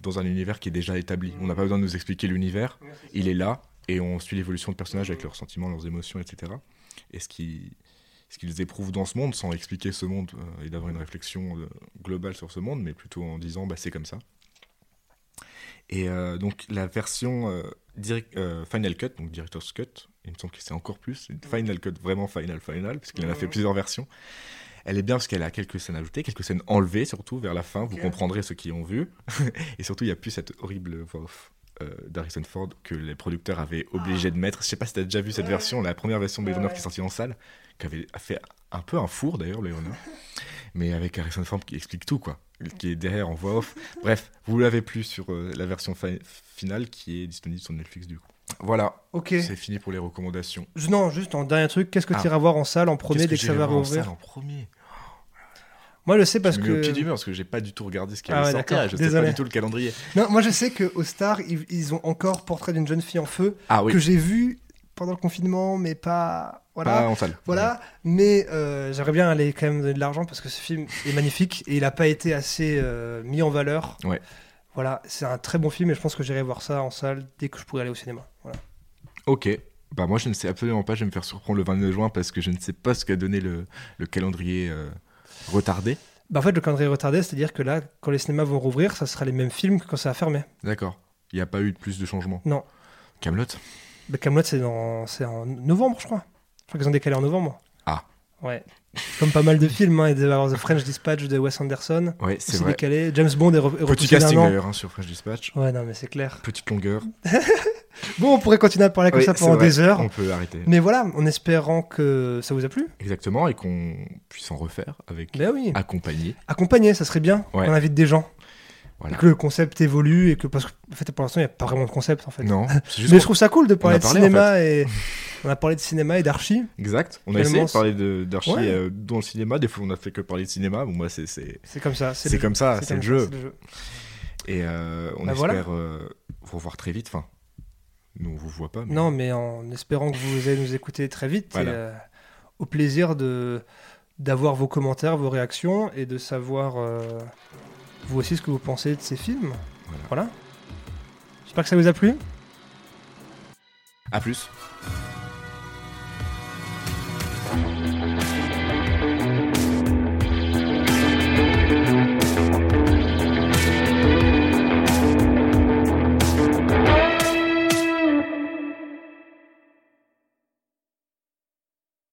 dans un univers qui est déjà établi. On n'a pas besoin de nous expliquer l'univers. Il est là et on suit l'évolution de personnages avec leurs sentiments, leurs émotions, etc. Et ce qui ce qu'ils éprouvent dans ce monde sans expliquer ce monde euh, et d'avoir une réflexion euh, globale sur ce monde, mais plutôt en disant bah, c'est comme ça. Et euh, donc la version euh, direct- euh, Final Cut, donc Director's Cut, il me semble que c'est encore plus, Final Cut vraiment Final Final, parce qu'il en a fait plusieurs versions. Elle est bien parce qu'elle a quelques scènes ajoutées, quelques scènes enlevées surtout vers la fin, vous comprendrez ceux qui ont vu. <laughs> et surtout il n'y a plus cette horrible voix off d'Harrison Ford que les producteurs avaient obligé de mettre. Je sais pas si tu as déjà vu cette version, la première version de Blade Runner qui est sortie en salle, qui avait fait un peu un four d'ailleurs, Blade Runner, <laughs> mais avec Harrison Ford qui explique tout, quoi, qui est derrière en voix off. <laughs> Bref, vous l'avez plus sur euh, la version fi- finale qui est disponible sur Netflix du coup. Voilà, Ok. c'est fini pour les recommandations. Je- Non, juste en dernier truc, qu'est-ce que Ah. tu iras voir en salle en premier Qu'est-ce dès que ça j'irai va voir en rouvrir salle en premier? Moi, je sais parce je me mets au que. pied du mur parce que j'ai pas du tout regardé ce qui Ah allait ouais, sortir d'accord. et je sais Désolé. pas du tout le calendrier. Non, moi, je sais qu'au Star, ils, ils ont encore Portrait d'une jeune fille en feu Ah oui, que j'ai vu pendant le confinement, mais pas. Voilà. salle. Voilà, mais euh, j'aimerais bien aller quand même donner de l'argent parce que ce film est magnifique et il n'a pas été assez euh, mis en valeur. Ouais. Voilà, c'est un très bon film et je pense que j'irai voir ça en salle dès que je pourrai aller au cinéma. Voilà. Ok. Bah moi je ne sais absolument pas, je vais me faire surprendre le 29 juin parce que je ne sais pas ce qu'a donné le, le calendrier euh, retardé. Bah, en fait, le calendrier retardé, c'est-à-dire que là, quand les cinémas vont rouvrir, ça sera les mêmes films que quand ça a fermé. D'accord. Il n'y a pas eu de plus de changements. Non. Camelot? Bah, Camelot, c'est dans... c'est en novembre, je crois. Je crois qu'ils ont décalé en novembre. Ah. Ouais. Comme pas mal de films, hein, il devait avoir The French Dispatch de Wes Anderson. Ouais, c'est vrai. décalé. James Bond est, re- est Petit casting d'ailleurs hein, sur French Dispatch. Ouais, non, mais c'est clair. Petite longueur. <laughs> Bon, on pourrait continuer à parler comme Oui, ça pendant des heures. On peut arrêter. Mais voilà, en espérant que ça vous a plu. Exactement, et qu'on puisse en refaire avec Ben oui. accompagné. Accompagner, ça serait bien. Ouais. On invite des gens. Voilà. Et que le concept évolue et que parce que en fait, pour l'instant, il n'y a pas vraiment de concept en fait. Non, <laughs> juste Mais je trouve ça cool de parler de parlé, en cinéma et on a parlé de cinéma et d'archi. Exact. On a essayé de parler d'archi Ouais. euh, dans le cinéma. Des fois, on a fait que parler de cinéma. Bon, moi, c'est c'est comme ça. c'est le- comme ça, c'est le jeu. c'est le jeu. Et euh, on Bah, espère voilà. euh, vous revoir très vite. Enfin, nous on vous voit pas. Mais... Non, mais en espérant que vous allez nous écouter très vite. Voilà. Et, euh, au plaisir de d'avoir vos commentaires, vos réactions et de savoir vous aussi ce que vous pensez de ces films. Voilà. Voilà. J'espère que ça vous a plu. À plus.